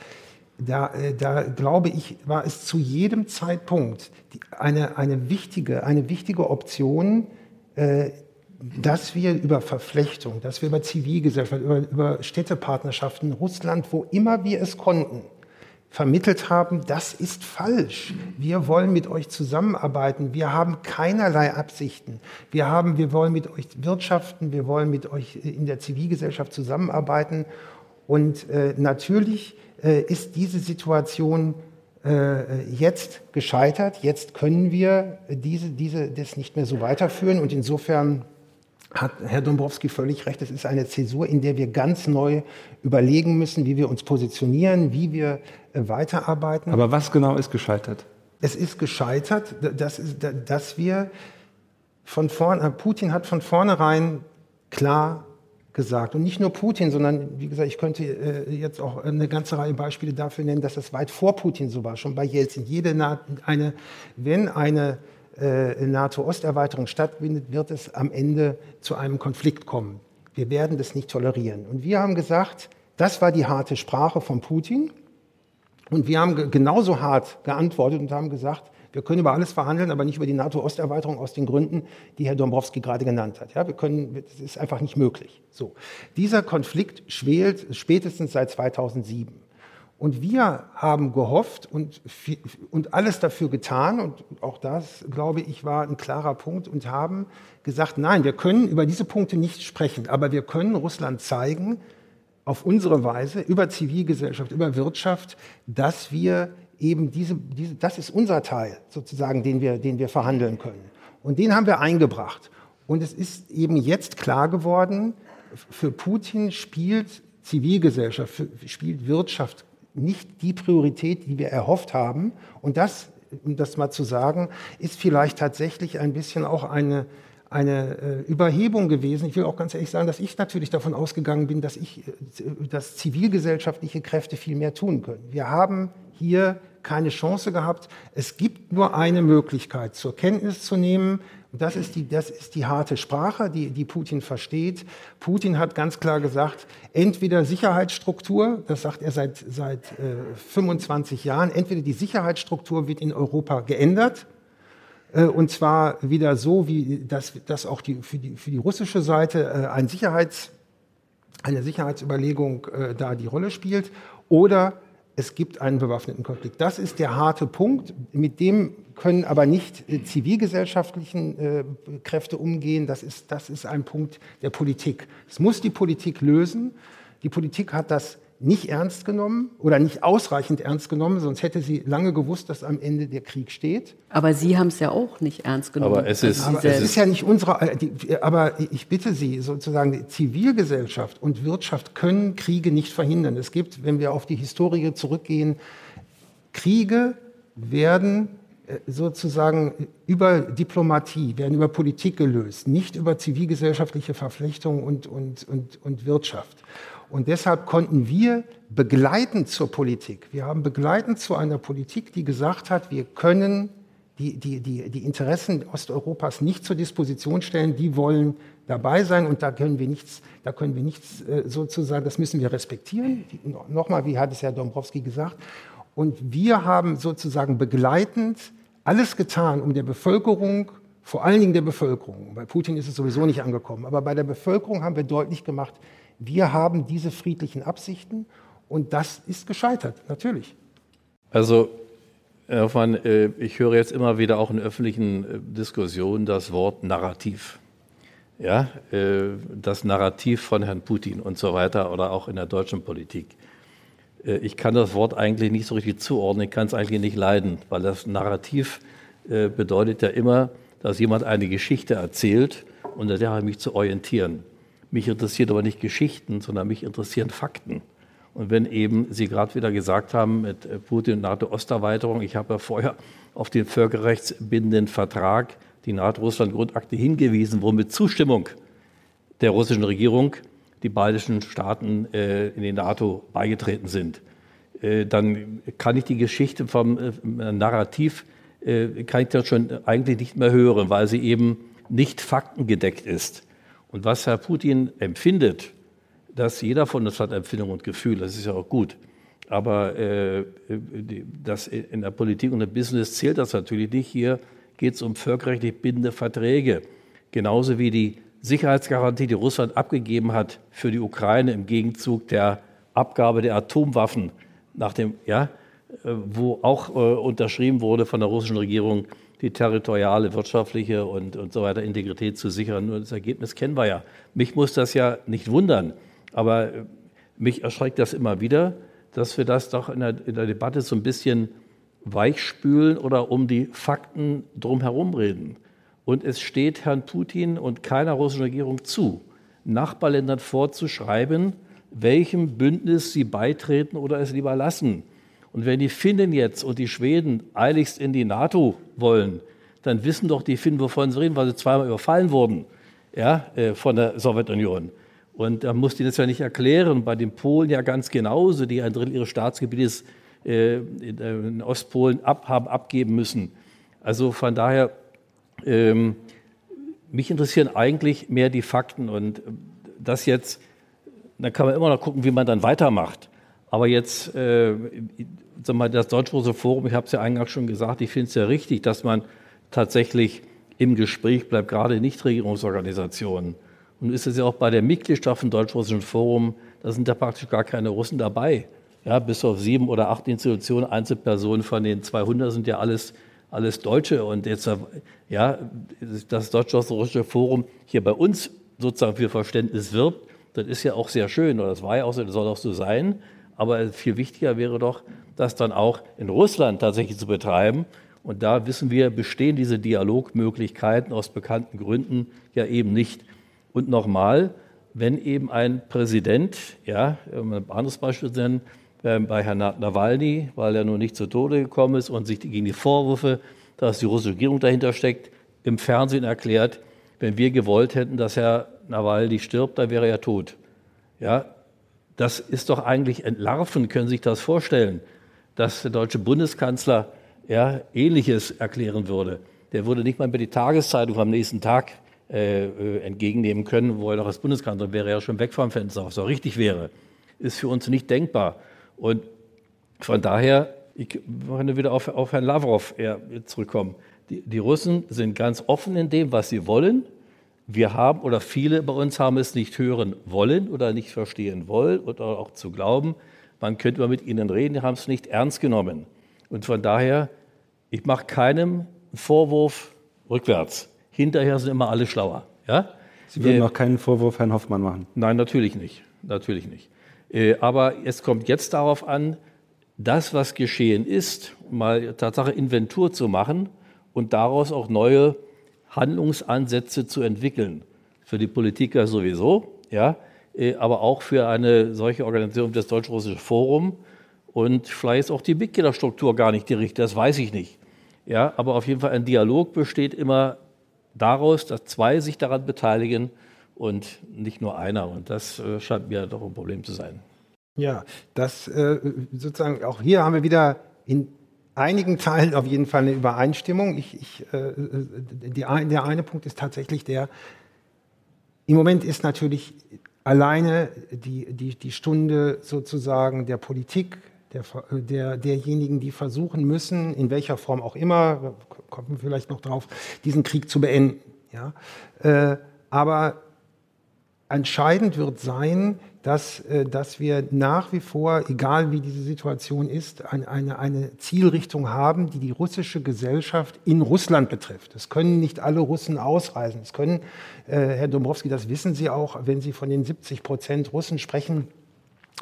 Da, äh, da glaube ich, war es zu jedem Zeitpunkt eine, eine, wichtige, eine wichtige Option, äh, dass wir über Verflechtung, dass wir über Zivilgesellschaft, über, über Städtepartnerschaften, Russland, wo immer wir es konnten, vermittelt haben, das ist falsch. Wir wollen mit euch zusammenarbeiten. Wir haben keinerlei Absichten. Wir haben, wir wollen mit euch wirtschaften. Wir wollen mit euch in der Zivilgesellschaft zusammenarbeiten. Und äh, natürlich äh, ist diese Situation äh, jetzt gescheitert. Jetzt können wir diese, diese, das nicht mehr so weiterführen. Und insofern hat Herr Dombrowski völlig recht. Es ist eine Zäsur, in der wir ganz neu überlegen müssen, wie wir uns positionieren, wie wir weiterarbeiten. Aber was genau ist gescheitert? Es ist gescheitert, dass, dass wir von vorn, Putin hat von vornherein klar gesagt. Und nicht nur Putin, sondern wie gesagt, ich könnte äh, jetzt auch eine ganze Reihe Beispiele dafür nennen, dass das weit vor Putin so war, schon bei Jelzin. Jede Na eine, wenn eine äh, NATO-Osterweiterung stattfindet, wird es am Ende zu einem Konflikt kommen. Wir werden das nicht tolerieren. Und wir haben gesagt, das war die harte Sprache von Putin. Und wir haben genauso hart geantwortet und haben gesagt, wir können über alles verhandeln, aber nicht über die NATO-Osterweiterung aus den Gründen, die Herr Dombrowski gerade genannt hat. Ja, wir können, das ist einfach nicht möglich. So. Dieser Konflikt schwelt spätestens seit 2007. Und wir haben gehofft und, und alles dafür getan, und auch das, glaube ich, war ein klarer Punkt, und haben gesagt, nein, wir können über diese Punkte nicht sprechen, aber wir können Russland zeigen, auf unsere Weise, über Zivilgesellschaft, über Wirtschaft, dass wir eben diese, diese, das ist unser Teil sozusagen, den wir, den wir verhandeln können. Und den haben wir eingebracht. Und es ist eben jetzt klar geworden, für Putin spielt Zivilgesellschaft, für, spielt Wirtschaft nicht die Priorität, die wir erhofft haben. Und das, um das mal zu sagen, ist vielleicht tatsächlich ein bisschen auch eine, eine äh, Überhebung gewesen. Ich will auch ganz ehrlich sagen, dass ich natürlich davon ausgegangen bin, dass, ich, äh, dass zivilgesellschaftliche Kräfte viel mehr tun können. Wir haben hier keine Chance gehabt. Es gibt nur eine Möglichkeit, zur Kenntnis zu nehmen. Das ist die, das ist die harte Sprache, die, die Putin versteht. Putin hat ganz klar gesagt, entweder Sicherheitsstruktur, das sagt er seit, seit äh, 25 Jahren, entweder die Sicherheitsstruktur wird in Europa geändert, und zwar wieder so, wie das, das auch die, für, die, für die russische Seite äh, ein Sicherheits, eine Sicherheitsüberlegung äh, da die Rolle spielt, oder es gibt einen bewaffneten Konflikt. Das ist der harte Punkt. Mit dem können aber nicht äh, zivilgesellschaftlichen äh, Kräfte umgehen. Das ist, das ist ein Punkt der Politik. Es muss die Politik lösen. Die Politik hat das nicht ernst genommen oder nicht ausreichend ernst genommen, sonst hätte sie lange gewusst, dass am Ende der Krieg steht. Aber Sie haben es ja auch nicht ernst genommen. Aber es ist, aber es ist ja nicht unsere, äh, die, aber ich bitte Sie, sozusagen, die Zivilgesellschaft und Wirtschaft können Kriege nicht verhindern. Es gibt, wenn wir auf die Historie zurückgehen, Kriege werden äh, sozusagen über Diplomatie, werden über Politik gelöst, nicht über zivilgesellschaftliche Verflechtungen und, und, und, und Wirtschaft. Und deshalb konnten wir begleitend zur Politik, wir haben begleitend zu einer Politik, die gesagt hat, wir können die, die, die, die Interessen Osteuropas nicht zur Disposition stellen, die wollen dabei sein und da können wir nichts, da können wir nichts äh, sozusagen, das müssen wir respektieren. Nochmal, wie hat es Herr Dombrowski gesagt. Und wir haben sozusagen begleitend alles getan, um der Bevölkerung vor allen Dingen der Bevölkerung, bei Putin ist es sowieso nicht angekommen, aber bei der Bevölkerung haben wir deutlich gemacht, wir haben diese friedlichen Absichten und das ist gescheitert, natürlich. Also, Herr Hoffmann, äh, ich höre jetzt immer wieder auch in öffentlichen äh, Diskussionen das Wort Narrativ. Ja, äh, das Narrativ von Herrn Putin und so weiter oder auch in der deutschen Politik. Ich kann das Wort eigentlich nicht so richtig zuordnen, ich kann es eigentlich nicht leiden, weil das Narrativ bedeutet ja immer, dass jemand eine Geschichte erzählt und an der habe ich mich zu orientieren. Mich interessiert aber nicht Geschichten, sondern mich interessieren Fakten. Und wenn eben Sie gerade wieder gesagt haben mit äh, Putin und NATO-Osterweiterung, ich habe ja vorher auf den völkerrechtsbindenden Vertrag, die NATO-Russland-Grundakte hingewiesen, wo mit Zustimmung der russischen Regierung die baltischen Staaten äh, in die NATO beigetreten sind, äh, dann kann ich die Geschichte vom Narrativ, kann ich das schon eigentlich nicht mehr hören, weil sie eben nicht faktengedeckt ist. Und was Herr Putin empfindet, dass jeder von uns hat Empfindung und Gefühl, das ist ja auch gut. Aber äh, das in der Politik und im Business zählt das natürlich nicht. Hier geht es um völkerrechtlich bindende Verträge. Genauso wie die Sicherheitsgarantie, die Russland abgegeben hat für die Ukraine im Gegenzug der Abgabe der Atomwaffen, nach dem, ja, äh, wo auch äh, unterschrieben wurde von der russischen Regierung, die territoriale, wirtschaftliche und, und so weiter Integrität zu sichern. Nur das Ergebnis kennen wir ja. Mich muss das ja nicht wundern. Aber äh, mich erschreckt das immer wieder, dass wir das doch in der, in der Debatte so ein bisschen weichspülen oder um die Fakten drumherum reden. Und es steht Herrn Putin und keiner russischen Regierung zu, Nachbarländern vorzuschreiben, welchem Bündnis sie beitreten oder es lieber lassen. Und wenn die Finnen jetzt und die Schweden eiligst in die NATO wollen, dann wissen doch die Finnen, wovon sie reden, weil sie zweimal überfallen wurden ja, äh, von der Sowjetunion. Und da musste ich das ja nicht erklären. Bei den Polen ja ganz genauso, die ein Drittel ihres Staatsgebietes äh, in Ostpolen ab, haben abgeben müssen. Also von daher, ähm, mich interessieren eigentlich mehr die Fakten und das jetzt, da kann man immer noch gucken, wie man dann weitermacht. Aber jetzt, äh, sag mal, das Deutsch-Russische Forum, ich habe es ja eingangs schon gesagt, ich finde es ja richtig, dass man tatsächlich im Gespräch bleibt, gerade Nichtregierungsorganisationen. Und ist es ja auch bei der Mitgliedschaft im Deutsch-Russischen Forum, da sind ja praktisch gar keine Russen dabei. Ja, bis auf sieben oder acht Institutionen, Einzelpersonen von den 200 sind ja alles, alles Deutsche. Und jetzt, ja, das Deutsch-Russische Forum hier bei uns sozusagen für Verständnis wirbt, das ist ja auch sehr schön, oder das war ja auch so, das soll auch so sein. Aber viel wichtiger wäre doch, das dann auch in Russland tatsächlich zu betreiben. Und da wissen wir, bestehen diese Dialogmöglichkeiten aus bekannten Gründen ja eben nicht. Und nochmal, wenn eben ein Präsident, ja, um ein anderes Beispiel zu nennen, bei Herrn Nawalny, weil er nur nicht zu Tode gekommen ist und sich gegen die Vorwürfe, dass die russische Regierung dahinter steckt, im Fernsehen erklärt, wenn wir gewollt hätten, dass Herr Nawalny stirbt, dann wäre er tot. Ja, das ist doch eigentlich entlarven, können Sie sich das vorstellen, dass der deutsche Bundeskanzler ja, Ähnliches erklären würde. Der würde nicht mal über die Tageszeitung am nächsten Tag äh, äh, entgegennehmen können, wo er doch als Bundeskanzler wäre, er schon weg vom Fenster, was auch richtig wäre. Ist für uns nicht denkbar. Und von daher, ich möchte wieder auf, auf Herrn Lavrov zurückkommen. Die, die Russen sind ganz offen in dem, was sie wollen. Wir haben oder viele bei uns haben es nicht hören wollen oder nicht verstehen wollen oder auch zu glauben, man könnte mal mit ihnen reden, die haben es nicht ernst genommen. Und von daher, ich mache keinem Vorwurf rückwärts hinterher sind immer alle schlauer. Ja? Sie würden auch keinen Vorwurf Herrn Hoffmann machen? Nein, natürlich nicht. Natürlich nicht. Äh, aber es kommt jetzt darauf an, das, was geschehen ist, mal Tatsache Inventur zu machen und daraus auch neue Handlungsansätze zu entwickeln. Für die Politiker sowieso, ja, äh, aber auch für eine solche Organisation wie das Deutsch-Russische Forum. Und vielleicht ist auch die Mitgliederstruktur gar nicht die richtige, das weiß ich nicht. Ja, aber auf jeden Fall ein Dialog besteht immer daraus, dass zwei sich daran beteiligen und nicht nur einer. Und das äh, scheint mir doch ein Problem zu sein. Ja, das äh, sozusagen, auch hier haben wir wieder in einigen Teilen auf jeden Fall eine Übereinstimmung. Ich, ich, äh, der eine Punkt ist tatsächlich der, im Moment ist natürlich alleine die, die, die Stunde sozusagen der Politik, der, der, derjenigen, die versuchen müssen, in welcher Form auch immer, kommen wir vielleicht noch drauf, diesen Krieg zu beenden. Ja? Aber entscheidend wird sein, dass, äh, dass wir nach wie vor, egal wie diese Situation ist, eine, eine, Zielrichtung haben, die die russische Gesellschaft in Russland betrifft. Es können nicht alle Russen ausreisen. Es können, äh, Herr Dombrowski, das wissen Sie auch, wenn Sie von den 70 Prozent Russen sprechen,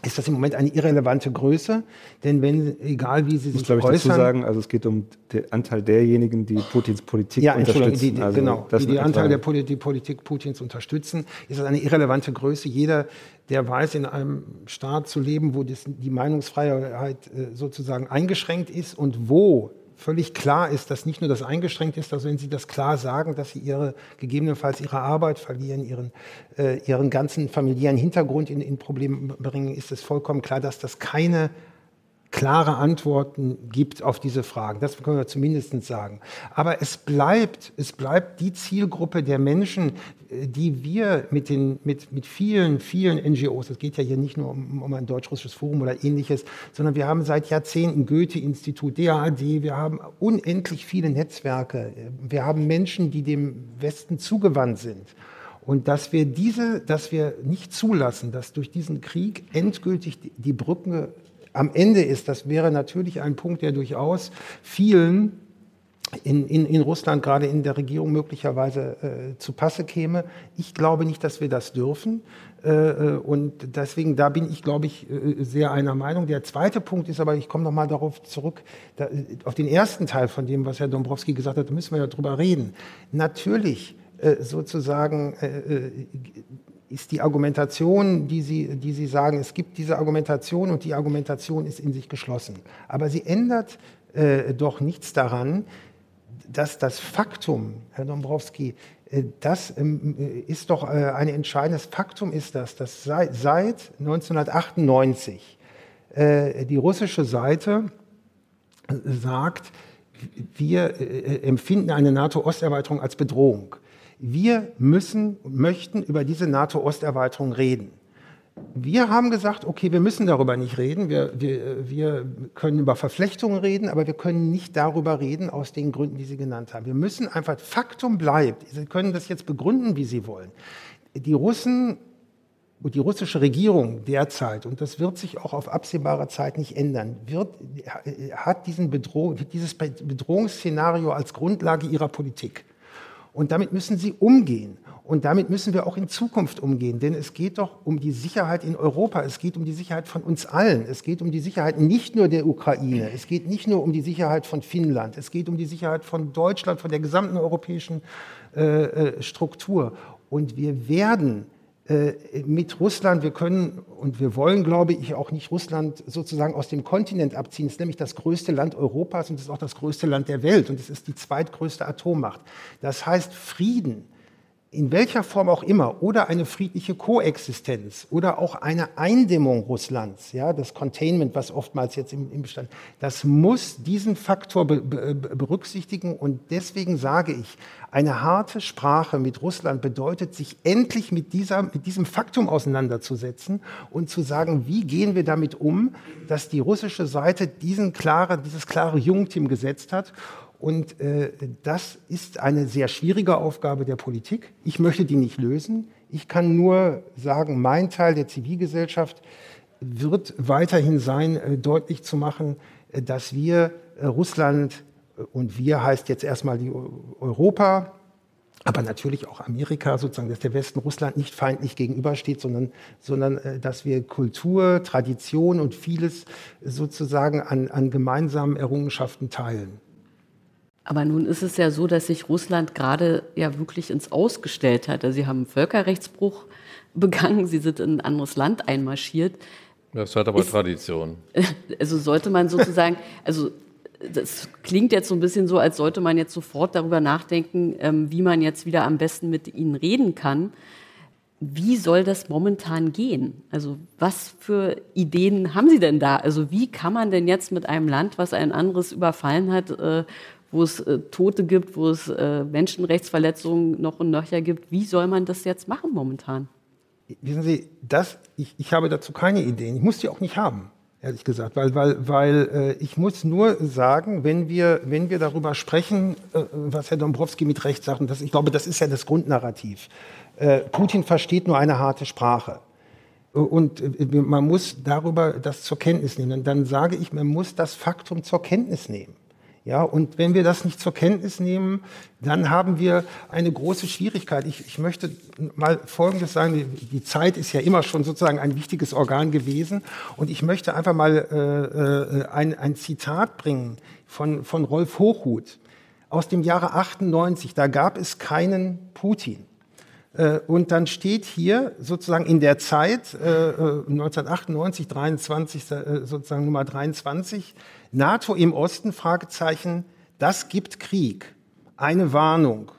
ist das im Moment eine irrelevante Größe, denn wenn, egal wie Sie sich ich muss, äußern... Ich dazu sagen, also es geht um den Anteil derjenigen, die Putins Politik ja, unterstützen. Die, die, also genau, die die Anteil der Poli die Politik Putins unterstützen, ist das eine irrelevante Größe. Jeder, der weiß, in einem Staat zu leben, wo das, die Meinungsfreiheit äh, sozusagen eingeschränkt ist und wo völlig klar ist, dass nicht nur das eingeschränkt ist, dass wenn Sie das klar sagen, dass Sie ihre, gegebenenfalls Ihre Arbeit verlieren, Ihren, äh, Ihren ganzen familiären Hintergrund in, in Probleme bringen, ist es vollkommen klar, dass das keine klare Antworten gibt auf diese Fragen. Das können wir zumindest sagen. Aber es bleibt, es bleibt die Zielgruppe der Menschen, äh, die wir mit, den, mit, mit vielen, vielen NGOs, es geht ja hier nicht nur um, um ein deutsch-russisches Forum oder ähnliches, sondern wir haben seit Jahrzehnten Goethe-Institut, DAAD, wir haben unendlich viele Netzwerke, wir haben Menschen, die dem Westen zugewandt sind. Und dass wir diese, dass wir nicht zulassen, dass durch diesen Krieg endgültig die Brücke am Ende ist, das wäre natürlich ein Punkt, der durchaus vielen in, in, in Russland, gerade in der Regierung, möglicherweise äh, zu Passe käme. Ich glaube nicht, dass wir das dürfen. Äh, äh und deswegen, da bin ich, glaube ich, äh, sehr einer Meinung. Der zweite Punkt ist aber, ich komme noch mal darauf zurück, da, auf den ersten Teil von dem, was Herr Dombrowski gesagt hat, da müssen wir ja drüber reden. Natürlich sozusagen ist die Argumentation, die Sie, die Sie sagen, es gibt diese Argumentation und die Argumentation ist in sich geschlossen. Aber sie ändert äh, doch nichts daran, dass das Faktum, Herr Dombrowski, äh, das ähm, äh, ist doch äh, ein entscheidendes Faktum ist das, dass seit, seit 1998 äh, die russische Seite äh, sagt, wir empfinden eine NATO-Osterweiterung als Bedrohung. Wir müssen und möchten über diese NATO-Osterweiterung reden. Wir haben gesagt, okay, wir müssen darüber nicht reden. Wir, wir, wir können über Verflechtungen reden, aber wir können nicht darüber reden aus den Gründen, die Sie genannt haben. Wir müssen einfach, Faktum bleibt. Sie können das jetzt begründen, wie Sie wollen. Die Russen und die russische Regierung derzeit, und das wird sich auch auf absehbare Zeit nicht ändern, wird, hat diesen Bedroh dieses Bedrohungsszenario als Grundlage ihrer Politik. Und damit müssen sie umgehen. Und damit müssen wir auch in Zukunft umgehen. Denn es geht doch um die Sicherheit in Europa. Es geht um die Sicherheit von uns allen. Es geht um die Sicherheit nicht nur der Ukraine. Es geht nicht nur um die Sicherheit von Finnland. Es geht um die Sicherheit von Deutschland, von der gesamten europäischen äh, äh Struktur. Und wir werden mit Russland, wir können und wir wollen, glaube ich, auch nicht Russland sozusagen aus dem Kontinent abziehen. Es ist nämlich das größte Land Europas und es ist auch das größte Land der Welt und es ist die zweitgrößte Atommacht. Das heißt, Frieden in welcher Form auch immer, oder eine friedliche Koexistenz oder auch eine Eindämmung Russlands, ja, das Containment, was oftmals jetzt im, im Bestand, das muss diesen Faktor be, be, berücksichtigen. Und deswegen sage ich, eine harte Sprache mit Russland bedeutet, sich endlich mit, dieser, mit diesem Faktum auseinanderzusetzen und zu sagen, wie gehen wir damit um, dass die russische Seite diesen klare, dieses klare Jungteam gesetzt hat und äh, das ist eine sehr schwierige Aufgabe der Politik. Ich möchte die nicht lösen. Ich kann nur sagen, mein Teil der Zivilgesellschaft wird weiterhin sein, äh, deutlich zu machen, äh, dass wir äh, Russland äh, und wir heißt jetzt erstmal die Europa, aber natürlich auch Amerika, sozusagen, dass der Westen Russland nicht feindlich gegenübersteht, sondern, sondern äh, dass wir Kultur, Tradition und vieles sozusagen an, an gemeinsamen Errungenschaften teilen. Aber nun ist es ja so, dass sich Russland gerade ja wirklich ins Ausgestellt hat. Also sie haben einen Völkerrechtsbruch begangen, sie sind in ein anderes Land einmarschiert. Das hat aber ist, Tradition. Also sollte man sozusagen, also das klingt jetzt so ein bisschen so, als sollte man jetzt sofort darüber nachdenken, ähm, wie man jetzt wieder am besten mit ihnen reden kann. Wie soll das momentan gehen? Also was für Ideen haben Sie denn da? Also wie kann man denn jetzt mit einem Land, was ein anderes überfallen hat, äh, wo es äh, Tote gibt, wo es äh, Menschenrechtsverletzungen noch und nöcher gibt. Wie soll man das jetzt machen momentan? Wissen Sie, das, ich, ich habe dazu keine Ideen. Ich muss die auch nicht haben. ehrlich gesagt, weil, weil, weil äh, ich muss nur sagen, wenn wir, wenn wir darüber sprechen, äh, was Herr Dombrowski mit Recht sagt, und das, ich glaube, das ist ja das Grundnarrativ, äh, Putin versteht nur eine harte Sprache. Und äh, man muss darüber das zur Kenntnis nehmen. Dann sage ich, man muss das Faktum zur Kenntnis nehmen. Ja, und wenn wir das nicht zur Kenntnis nehmen, dann haben wir eine große Schwierigkeit. Ich, ich möchte mal Folgendes sagen. Die Zeit ist ja immer schon sozusagen ein wichtiges Organ gewesen. Und ich möchte einfach mal äh, äh ein, ein Zitat bringen von, von Rolf Hochhuth aus dem Jahre 98. Da gab es keinen Putin. Äh, und dann steht hier sozusagen in der Zeit 1998, 23, sozusagen Nummer 23, NATO im Osten, Fragezeichen, das gibt Krieg. Eine Warnung.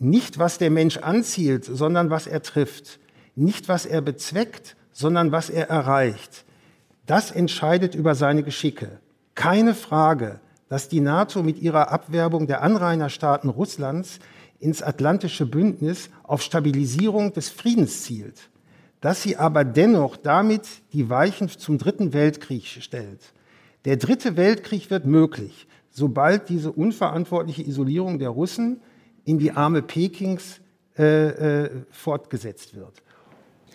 Nicht, was der Mensch anzielt, sondern was er trifft. Nicht, was er bezweckt, sondern was er erreicht. Das entscheidet über seine Geschicke. Keine Frage, dass die NATO mit ihrer Abwerbung der Anrainerstaaten Russlands ins Atlantische Bündnis auf Stabilisierung des Friedens zielt, dass sie aber dennoch damit die Weichen zum Dritten Weltkrieg stellt. Der dritte Weltkrieg wird möglich, sobald diese unverantwortliche Isolierung der Russen in die Arme Pekings äh, äh, fortgesetzt wird.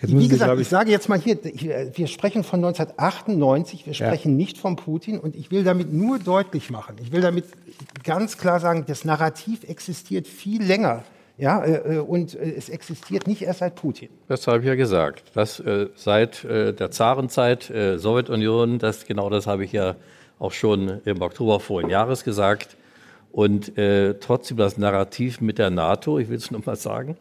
Wie gesagt, ich, ich, sage jetzt mal hier, wir sprechen von 1998, wir sprechen ja. nicht von Putin und ich will damit nur deutlich machen, ich will damit ganz klar sagen, das Narrativ existiert viel länger. Ja, äh, äh und äh, es existiert nicht erst seit Putin. Das habe ich ja gesagt. Das äh, seit äh, der Zarenzeit, äh, Sowjetunion, das genau das habe ich ja auch schon im Oktober vorigen Jahres gesagt. Und trotzdem das Narrativ mit der NATO, ich will es nochmal sagen,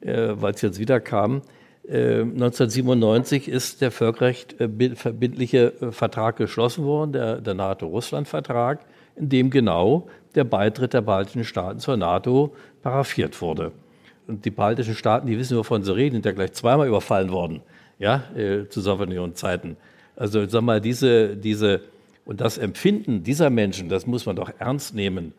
weil es jetzt wieder kam, 1997 ist der völkerrecht verbindliche Vertrag geschlossen worden, der, der NATO-Russland-Vertrag, in dem genau der Beitritt der baltischen Staaten zur NATO paraffiert wurde. Und die baltischen Staaten, die wissen, wovon sie reden, sind ja gleich zweimal überfallen worden, ja, äh, zu Sowjetunion-Zeiten. Also, sag mal, diese, diese, und das Empfinden dieser Menschen, das muss man doch ernst nehmen.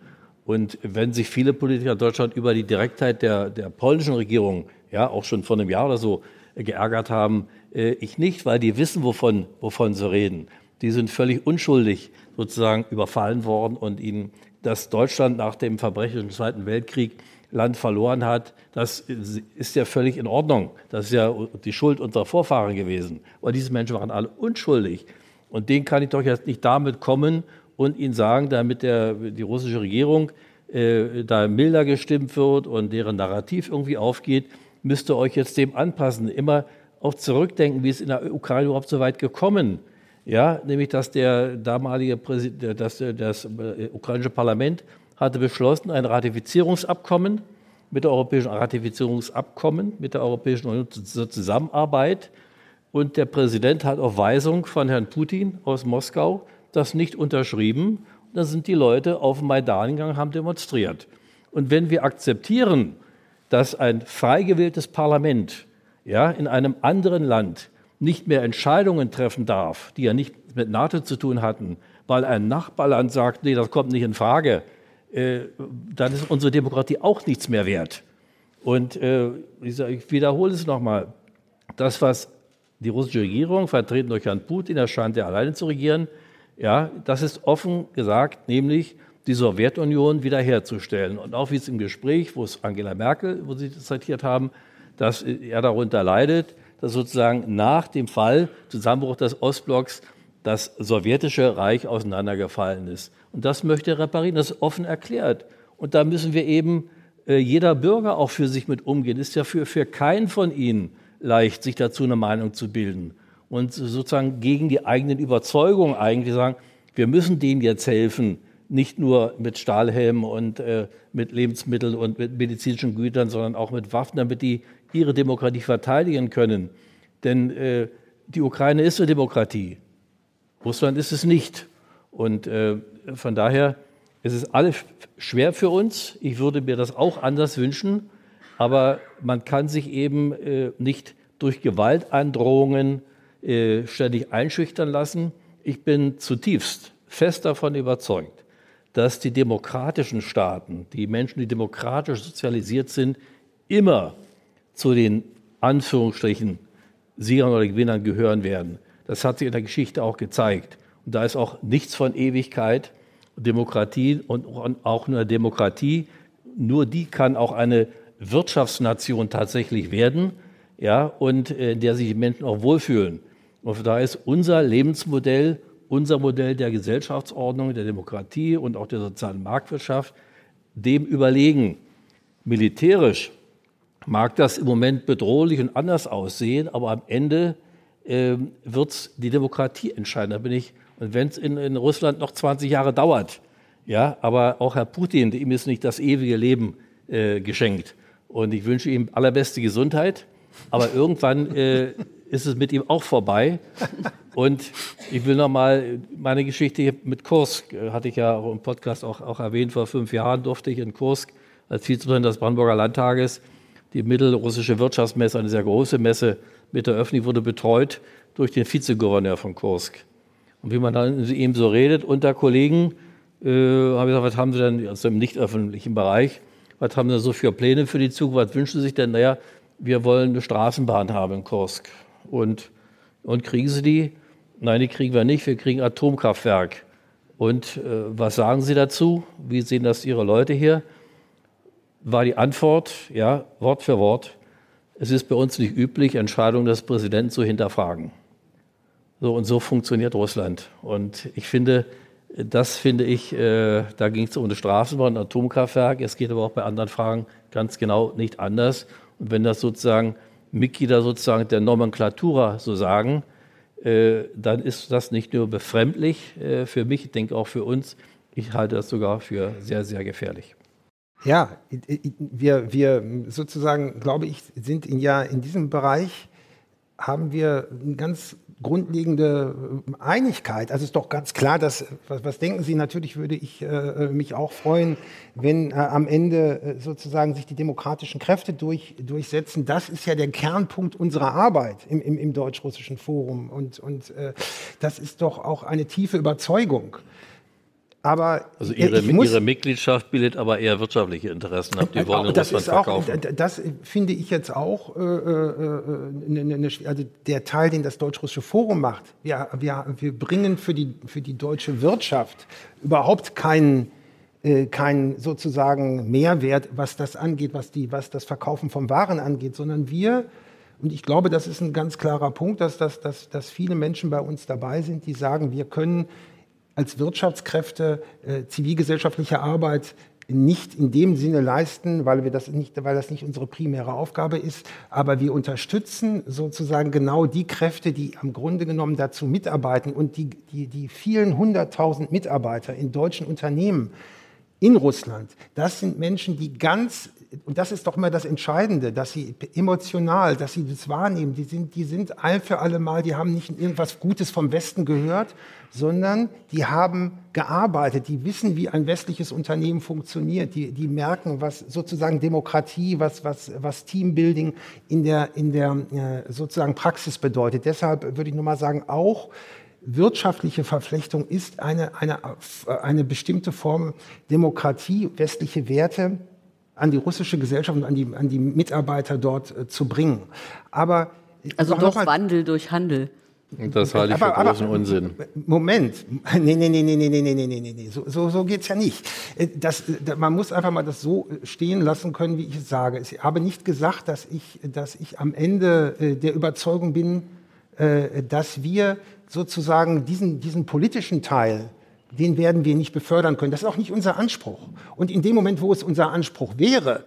Und wenn sich viele Politiker in Deutschland über die Direktheit der, der polnischen Regierung, ja, auch schon vor einem Jahr oder so, geärgert haben. Äh, ich nicht, weil die wissen, wovon, wovon sie reden. Die sind völlig unschuldig sozusagen überfallen worden und ihnen, dass Deutschland nach dem verbrecherischen Zweiten Weltkrieg Land verloren hat, das ist ja völlig in Ordnung. Das ist ja die Schuld unserer Vorfahren gewesen. Aber diese Menschen waren alle unschuldig. Und denen kann ich doch jetzt nicht damit kommen und ihnen sagen, damit der, die russische Regierung äh, da milder gestimmt wird und deren Narrativ irgendwie aufgeht, müsst ihr euch jetzt dem anpassen. Immer auch zurückdenken, wie es in der Ukraine überhaupt so weit gekommen ja, nämlich dass der damalige Präsident, das, das äh, ukrainische Parlament hatte beschlossen, ein Ratifizierungsabkommen mit der europäischen Ratifizierungsabkommen mit der Europäischen Union zur Zusammenarbeit. Und der Präsident hat auf Weisung von Herrn Putin aus Moskau das nicht unterschrieben. Da sind die Leute auf den Maidan gegangen, haben demonstriert. Und wenn wir akzeptieren, dass ein frei gewähltes Parlament ja, in einem anderen Land nicht mehr Entscheidungen treffen darf, die ja nicht mit NATO zu tun hatten, weil ein Nachbarland sagt, nee, das kommt nicht in Frage, äh, dann ist unsere Demokratie auch nichts mehr wert. Und äh, ich, sag, ich wiederhole es nochmal, das, was die russische Regierung, vertreten durch Herrn Putin, erscheint ja alleine zu regieren, ja, das ist offen gesagt, nämlich die Sowjetunion wiederherzustellen. Und auch wie es im Gespräch, wo es Angela Merkel, wo Sie das zitiert haben, dass er darunter leidet, dass sozusagen nach dem Fall, Zusammenbruch des Ostblocks, das sowjetische Reich auseinandergefallen ist. Und das möchte er reparieren, das ist offen erklärt. Und da müssen wir eben äh, jeder Bürger auch für sich mit umgehen. Ist ja für, für keinen von ihnen leicht, sich dazu eine Meinung zu bilden. Und sozusagen gegen die eigenen Überzeugungen eigentlich sagen, wir müssen denen jetzt helfen, nicht nur mit Stahlhelmen und äh, mit Lebensmitteln und mit medizinischen Gütern, sondern auch mit Waffen, damit die ihre Demokratie verteidigen können. Denn äh, die Ukraine ist eine Demokratie. Russland ist es nicht. Und äh, von daher ist es alles schwer für uns. Ich würde mir das auch anders wünschen. Aber man kann sich eben äh, nicht durch Gewaltandrohungen äh, ständig einschüchtern lassen. Ich bin zutiefst fest davon überzeugt, dass die demokratischen Staaten, die Menschen, die demokratisch sozialisiert sind, immer zu den Anführungsstrichen Siegern oder Gewinnern gehören werden. Das hat sich in der Geschichte auch gezeigt. Und da ist auch nichts von Ewigkeit. Demokratie und auch nur Demokratie, nur die kann auch eine Wirtschaftsnation tatsächlich werden, ja, und äh, in der sich die Menschen auch wohlfühlen. Und da ist unser Lebensmodell, unser Modell der Gesellschaftsordnung, der Demokratie und auch der sozialen Marktwirtschaft dem überlegen. Militärisch mag das im Moment bedrohlich und anders aussehen, aber am Ende äh, wird die Demokratie entscheiden. Da bin ich, und wenn es in, in, Russland noch 20 Jahre dauert, ja, aber auch Herr Putin, ihm ist nicht das ewige Leben äh, geschenkt. Und ich wünsche ihm allerbeste Gesundheit, aber irgendwann äh, ist es mit ihm auch vorbei. Und ich will noch mal meine Geschichte mit Kursk, äh, hatte ich ja auch im Podcast auch, auch erwähnt, vor fünf Jahren durfte ich in Kursk als Vizepräsident des Brandenburger Landtages die mittelrussische Wirtschaftsmesse, eine sehr große Messe mit der wurde betreut durch den Vizegouverneur von Kursk. Und wie man dann eben so redet unter Kollegen, äh, habe ich gesagt, was haben Sie denn, also im nicht öffentlichen Bereich, was haben Sie so für Pläne für die Zukunft, was wünschen Sie sich denn? Naja, wir wollen eine Straßenbahn haben in Kursk. Und, und kriegen Sie die? Nein, die kriegen wir nicht, wir kriegen Atomkraftwerk. Und äh, was sagen Sie dazu? Wie sehen das Ihre Leute hier? War die Antwort, ja, Wort für Wort, es ist bei uns nicht üblich, Entscheidungen des Präsidenten zu hinterfragen. So und so funktioniert Russland. Und ich finde, das finde ich, äh, da ging es um eine Straßenbahn, ein Atomkraftwerk. Es geht aber auch bei anderen Fragen ganz genau nicht anders. Und wenn das sozusagen Mitglieder sozusagen der Nomenklatura so sagen, äh, dann ist das nicht nur befremdlich äh, für mich, ich denke auch für uns. Ich halte das sogar für sehr, sehr gefährlich. Ja, wir, wir sozusagen, glaube ich, sind in, ja in diesem Bereich haben wir eine ganz grundlegende Einigkeit. Also ist doch ganz klar, dass, was, was denken Sie, natürlich würde ich äh, mich auch freuen, wenn äh, am Ende äh, sozusagen sich die demokratischen Kräfte durch, durchsetzen. Das ist ja der Kernpunkt unserer Arbeit im, im, im Deutsch-Russischen Forum. Und, und äh, das ist doch auch eine tiefe Überzeugung. Aber also ihre, ihre, Mitgliedschaft bildet aber eher wirtschaftliche Interessen ab. Die wollen das Russland verkaufen. Auch, das finde ich jetzt auch, äh, äh, ne, ne, ne, also der Teil, den das Deutsch-Russische Forum macht. Wir, wir, wir bringen für die, für die deutsche Wirtschaft überhaupt keinen äh, keinen sozusagen Mehrwert, was das angeht, was, die, was das Verkaufen von Waren angeht, sondern wir, und ich glaube, das ist ein ganz klarer Punkt, dass, dass, dass, dass viele Menschen bei uns dabei sind, die sagen, wir können als Wirtschaftskräfte äh, zivilgesellschaftliche Arbeit nicht in dem Sinne leisten, weil, wir das nicht, weil das nicht unsere primäre Aufgabe ist. Aber wir unterstützen sozusagen genau die Kräfte, die am Grunde genommen dazu mitarbeiten und die, die, die vielen hunderttausend Mitarbeiter in deutschen Unternehmen in Russland. Das sind Menschen, die ganz und das ist doch immer das Entscheidende, dass sie emotional, dass sie das wahrnehmen. Die sind, die sind ein für alle Mal, die haben nicht irgendwas Gutes vom Westen gehört, sondern die haben gearbeitet, die wissen, wie ein westliches Unternehmen funktioniert, die, die merken, was sozusagen Demokratie, was, was, was Teambuilding in der, in der äh, sozusagen Praxis bedeutet. Deshalb würde ich nur mal sagen, auch wirtschaftliche Verflechtung ist eine, eine, eine bestimmte Form Demokratie, westliche Werte an die russische Gesellschaft und an die, an die Mitarbeiter dort äh, zu bringen. Aber also doch mal, Wandel durch Handel. Das halte ich aber, für großen aber, Unsinn. Moment, nee, nee, nee, nee, nee, nee, nee, nee, nee, nee, so, so, so geht's ja nicht. Äh, das, man muss einfach mal das so stehen lassen können, wie ich es sage. Ich habe nicht gesagt, dass ich, dass ich am Ende äh, der Überzeugung bin, äh, dass wir sozusagen diesen, diesen politischen Teil den werden wir nicht befördern können. Das ist auch nicht unser Anspruch. Und in dem Moment, wo es unser Anspruch wäre,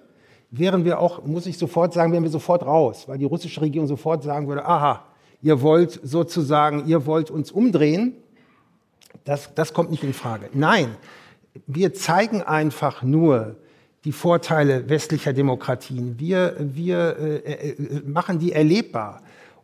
wären wir auch, muss ich sofort sagen, wären wir sofort raus, weil die russische Regierung sofort sagen würde, aha, ihr wollt sozusagen, ihr wollt uns umdrehen. Das, das kommt nicht in Frage. Nein, wir zeigen einfach nur die Vorteile westlicher Demokratien. Wir, wir äh, äh, machen die erlebbar.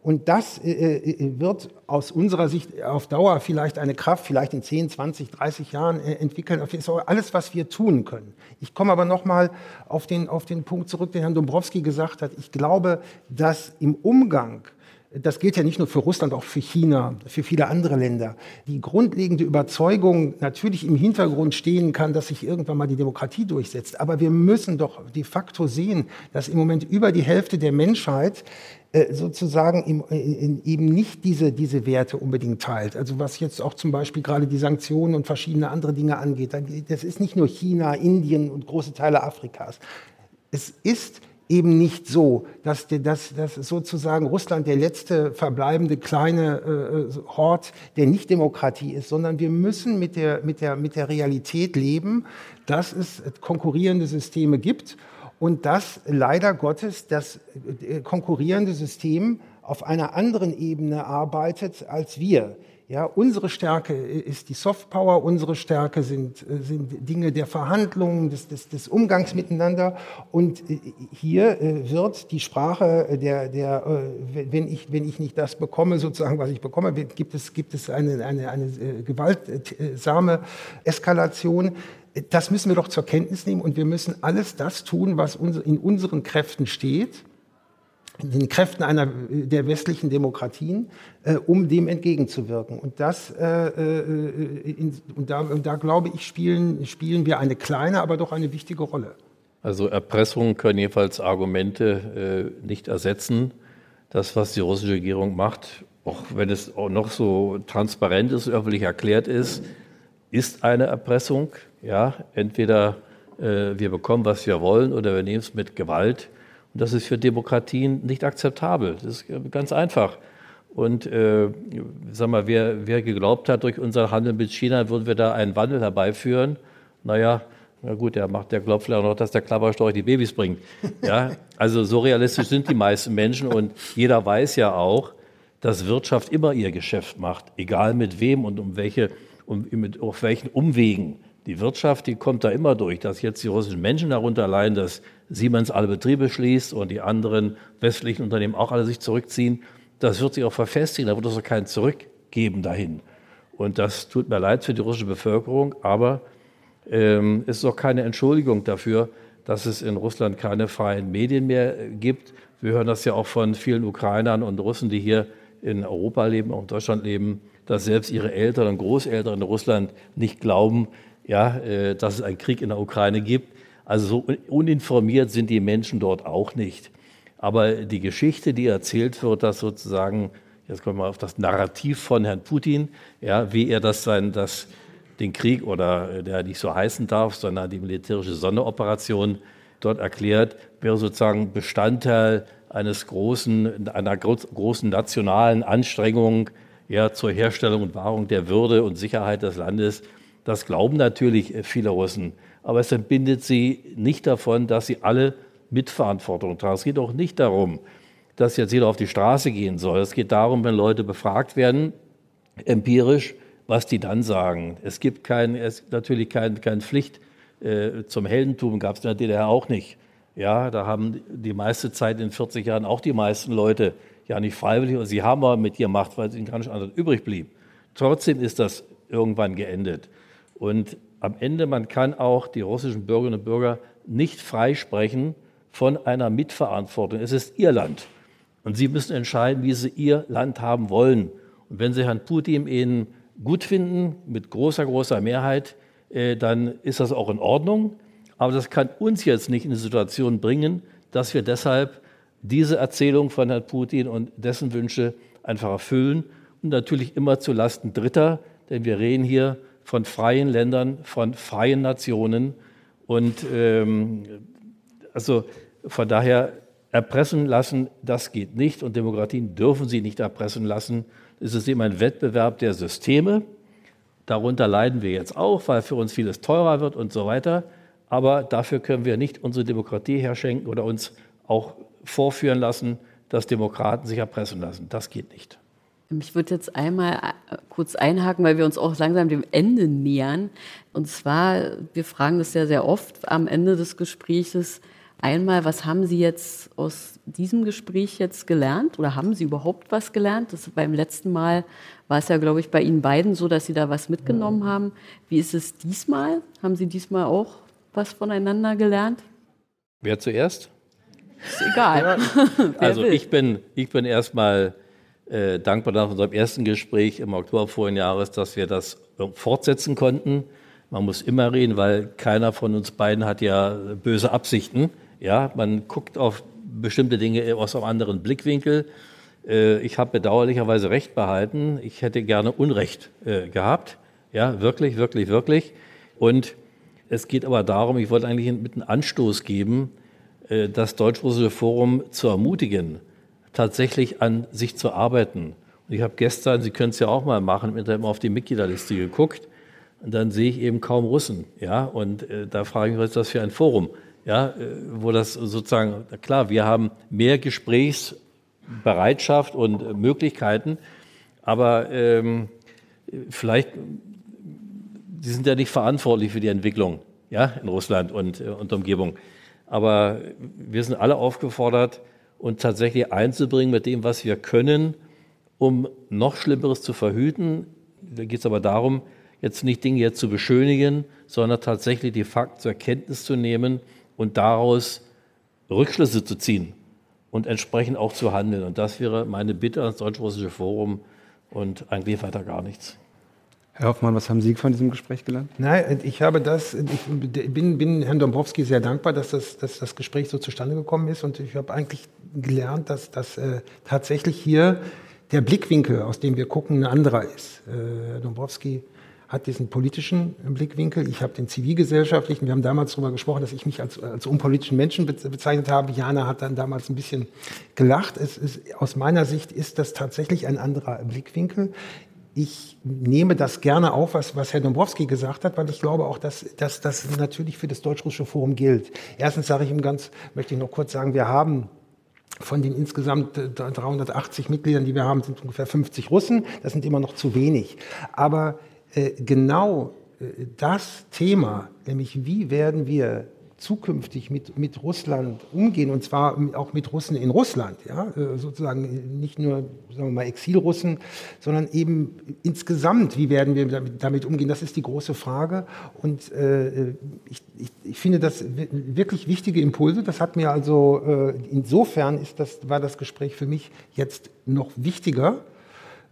Und das äh, äh, wird aus unserer Sicht auf Dauer vielleicht eine Kraft, vielleicht in 10, 20, 30 Jahren äh, entwickeln. Das ist alles, was wir tun können. Ich komme aber nochmal auf den, auf den Punkt zurück, den Herrn Dombrowski gesagt hat. Ich glaube, dass im Umgang das gilt ja nicht nur für Russland, auch für China, für viele andere Länder, die grundlegende Überzeugung natürlich im Hintergrund stehen kann, dass sich irgendwann mal die Demokratie durchsetzt. Aber wir müssen doch de facto sehen, dass im Moment über die Hälfte der Menschheit äh, sozusagen im, in, eben nicht diese, diese Werte unbedingt teilt. Also was jetzt auch zum Beispiel gerade die Sanktionen und verschiedene andere Dinge angeht. Das ist nicht nur China, Indien und große Teile Afrikas. Es ist eben nicht so, dass, dass, dass sozusagen Russland der letzte verbleibende kleine äh, Hort der Nichtdemokratie ist, sondern wir müssen mit der, mit, der, mit der Realität leben, dass es konkurrierende Systeme gibt und dass leider Gottes das äh, konkurrierende System auf einer anderen Ebene arbeitet als wir. Ja, unsere Stärke ist die Softpower, unsere Stärke sind, äh, sind Dinge der Verhandlungen, des, des, des Umgangs miteinander. Und äh, hier äh, wird die Sprache der, der wenn, ich, wenn ich nicht das bekomme, sozusagen, was ich bekomme, gibt es, gibt es eine, eine, eine gewaltsame Eskalation. Das müssen wir doch zur Kenntnis nehmen und wir müssen alles das tun, was in unseren Kräften steht den Kräften einer der westlichen Demokratien, äh, um dem entgegenzuwirken. Und das äh, äh, in, und da, da glaube ich spielen spielen wir eine kleine, aber doch eine wichtige Rolle. Also Erpressungen können jedenfalls Argumente äh, nicht ersetzen. Das, was die russische Regierung macht, auch wenn es auch noch so transparent ist, öffentlich erklärt ist, ist eine Erpressung. Ja, entweder äh, wir bekommen, was wir wollen, oder wir nehmen es mit Gewalt. Und das ist für Demokratien nicht akzeptabel. Das ist ganz einfach. Und äh, sag mal, wer, wer geglaubt hat, durch unser Handel mit China würden wir da einen Wandel herbeiführen, naja, na gut, der macht, der glaubt vielleicht auch noch, dass der Klapperstorch die Babys bringt. Ja, also so realistisch sind die meisten Menschen und jeder weiß ja auch, dass Wirtschaft immer ihr Geschäft macht, egal mit wem und um welche, um, mit, auf welchen Umwegen. Die Wirtschaft, die kommt da immer durch, dass jetzt die russischen Menschen darunter leiden, dass Siemens alle Betriebe schließt und die anderen westlichen Unternehmen auch alle sich zurückziehen. Das wird sich auch verfestigen, da wird es auch kein Zurückgeben dahin. Und das tut mir leid für die russische Bevölkerung, aber ähm, es ist auch keine Entschuldigung dafür, dass es in Russland keine freien Medien mehr gibt. Wir hören das ja auch von vielen Ukrainern und Russen, die hier in Europa leben, auch in Deutschland leben, dass selbst ihre Eltern und Großeltern in Russland nicht glauben, ja, äh, dass es einen Krieg in der Ukraine gibt. Also so uninformiert sind die Menschen dort auch nicht. Aber die Geschichte, die erzählt wird, dass sozusagen, jetzt kommen wir auf das Narrativ von Herrn Putin, ja, wie er das sein, das, den Krieg oder äh, der nicht so heißen darf, sondern die militärische Sonderoperation dort erklärt, wäre sozusagen Bestandteil eines großen, einer großen nationalen Anstrengung ja, zur Herstellung und Wahrung der Würde und Sicherheit des Landes das glauben natürlich äh, viele Russen. Aber es entbindet sie nicht davon, dass sie alle Mitverantwortung tragen. Es geht auch nicht darum, dass jetzt jeder auf die Straße gehen soll. Es geht darum, wenn Leute befragt werden, empirisch, was die dann sagen. Es gibt kein, es natürlich keine kein Pflicht äh, zum Heldentum, gab es in der DDR auch nicht. Ja, da haben die meiste Zeit in 40 Jahren auch die meisten Leute ja nicht freiwillig und sie haben aber mit ihr Macht, weil es ihnen gar nicht anders übrig blieb. Trotzdem ist das irgendwann geendet. Und am Ende, man kann auch die russischen Bürgerinnen und Bürger nicht freisprechen von einer Mitverantwortung. Es ist ihr Land. Und sie müssen entscheiden, wie sie ihr Land haben wollen. Und wenn sie Herrn Putin ihnen gut finden, mit großer, großer Mehrheit, äh, dann ist das auch in Ordnung. Aber das kann uns jetzt nicht in die Situation bringen, dass wir deshalb diese Erzählung von Herrn Putin und dessen Wünsche einfach erfüllen und natürlich immer zu Lasten Dritter, denn wir reden hier von freien Ländern, von freien Nationen. Und ähm, also von daher erpressen lassen, das geht nicht. Und Demokratien dürfen sie nicht erpressen lassen. Es ist eben ein Wettbewerb der Systeme. Darunter leiden wir jetzt auch, weil für uns vieles teurer wird und so weiter. Aber dafür können wir nicht unsere Demokratie herschenken oder uns auch vorführen lassen, dass Demokraten sich erpressen lassen. Das geht nicht. Ich würde jetzt einmal äh, kurz einhaken, weil wir uns auch langsam dem Ende nähern. Und zwar, wir fragen das ja sehr oft am Ende des Gespräches. Einmal, was haben Sie jetzt aus diesem Gespräch jetzt gelernt oder haben Sie überhaupt was gelernt? Das beim letzten Mal war es ja, glaube ich, bei Ihnen beiden so, dass Sie da was mitgenommen haben. Wie ist es diesmal? Haben Sie diesmal auch was voneinander gelernt? Wer zuerst? Ist egal. also ich bin, ich bin erstmal äh, dankbar nach unserem ersten Gespräch im Oktober vorigen Jahres, dass wir das fortsetzen konnten. Man muss immer reden, weil keiner von uns beiden hat ja böse Absichten. Ja, man guckt auf bestimmte Dinge aus einem anderen Blickwinkel. Äh, ich habe bedauerlicherweise Recht behalten. Ich hätte gerne Unrecht äh, gehabt. Ja, wirklich, wirklich, wirklich. Und es geht aber darum, ich wollte eigentlich mit einem Anstoß geben, äh, das Deutsch-Russische Forum zu ermutigen, tatsächlich an sich zu arbeiten. Und ich habe gestern, Sie können es ja auch mal machen, Internet mal auf die Mitgliederliste geguckt und dann sehe ich eben kaum Russen. Ja, und äh, da frage ich mich, was ist das für ein Forum? Ja, äh, wo das sozusagen, klar, wir haben mehr Gesprächsbereitschaft und äh, Möglichkeiten, aber ähm, vielleicht, die sind ja nicht verantwortlich für die Entwicklung ja, in Russland und, äh, und Umgebung. Aber wir sind alle aufgefordert, uns tatsächlich einzubringen mit dem, was wir können, um noch Schlimmeres zu verhüten. Da geht es aber darum, jetzt nicht Dinge jetzt zu beschönigen, sondern tatsächlich die Fakten zur Kenntnis zu nehmen und daraus Rückschlüsse zu ziehen und entsprechend auch zu handeln. Und das wäre meine Bitte ans Deutsch-Russische Forum und eigentlich weiter gar nichts. Herr Hoffmann, was haben Sie von diesem Gespräch gelernt? Nein, ich habe das, ich bin, bin Herrn Dombrowski sehr dankbar, dass das, dass das Gespräch so zustande gekommen ist. Und ich habe eigentlich gelernt, dass, dass äh, tatsächlich hier der Blickwinkel, aus dem wir gucken, ein anderer ist. Äh, Herr Dombrowski hat diesen politischen Blickwinkel, ich habe den zivilgesellschaftlichen. Wir haben damals darüber gesprochen, dass ich mich als, als unpolitischen Menschen bezeichnet habe. Jana hat dann damals ein bisschen gelacht. Es ist, aus meiner Sicht ist das tatsächlich ein anderer Blickwinkel ich nehme das gerne auf, was, was Herr Dombrowski gesagt hat, weil ich glaube auch, dass, dass das natürlich für das Deutsch-Russische Forum gilt. Erstens sage ich ihm ganz, möchte ich noch kurz sagen, wir haben von den insgesamt 380 Mitgliedern, die wir haben, sind ungefähr 50 Russen. Das sind immer noch zu wenig. Aber äh, genau äh, das Thema, nämlich wie werden wir zukünftig mit, mit Russland umgehen, und zwar auch mit Russen in Russland, ja, äh, sozusagen nicht nur, sagen wir mal, Exilrussen, sondern eben insgesamt, wie werden wir damit, damit umgehen, das ist die große Frage. Und äh, ich, ich, ich, finde das wirklich wichtige Impulse. Das hat mir also, äh, insofern ist das, war das Gespräch für mich jetzt noch wichtiger,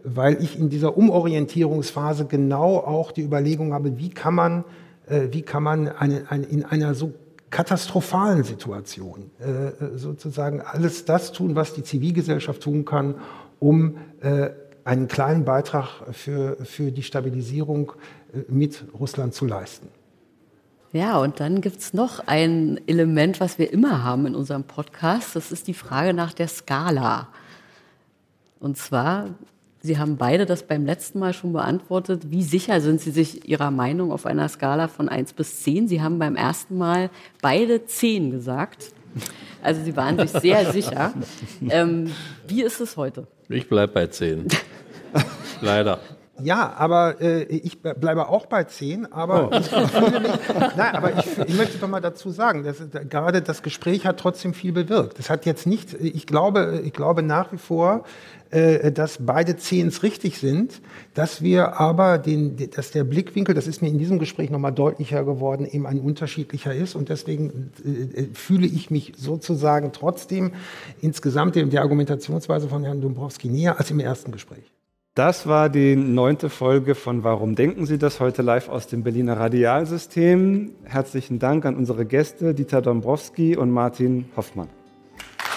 weil ich in dieser Umorientierungsphase genau auch die Überlegung habe, wie kann man, äh, wie kann man eine, eine, in einer so katastrophalen Situation äh, äh, sozusagen alles das tun, was die Zivilgesellschaft tun kann, um äh, einen kleinen Beitrag für, für die Stabilisierung äh, mit Russland zu leisten. Ja, und dann gibt es noch ein Element, was wir immer haben in unserem Podcast. Das ist die Frage nach der Skala. Und zwar Sie haben beide das beim letzten Mal schon beantwortet. Wie sicher sind Sie sich Ihrer Meinung auf einer Skala von 1 bis 10? Sie haben beim ersten Mal beide 10 gesagt. Also Sie waren sich sehr sicher. Ähm, wie ist es heute? Ich bleibe bei 10. Leider. Ja, aber äh, ich bleibe auch bei 10, aber, oh. ich, mich, nein, aber ich, ich, möchte doch mal dazu sagen, dass, gerade das Gespräch hat trotzdem viel bewirkt. Das hat jetzt nicht, ich glaube, ich glaube nach wie vor, äh, dass beide Zehns richtig sind, dass wir aber den, dass der Blickwinkel, das ist mir in diesem Gespräch nochmal deutlicher geworden, eben ein unterschiedlicher ist und deswegen äh, äh, fühle ich mich sozusagen trotzdem insgesamt der Argumentationsweise von Herrn Dombrowski näher als im ersten Gespräch. Das war die neunte Folge von Warum denken Sie das? Heute live aus dem Berliner Radialsystem. Herzlichen Dank an unsere Gäste Dieter Dombrowski und Martin Hoffmann.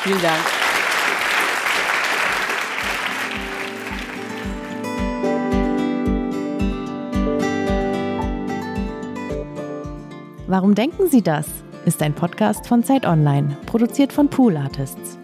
Vielen Dank. Warum denken Sie das? ist ein Podcast von Zeit Online, produziert von Pool Artists.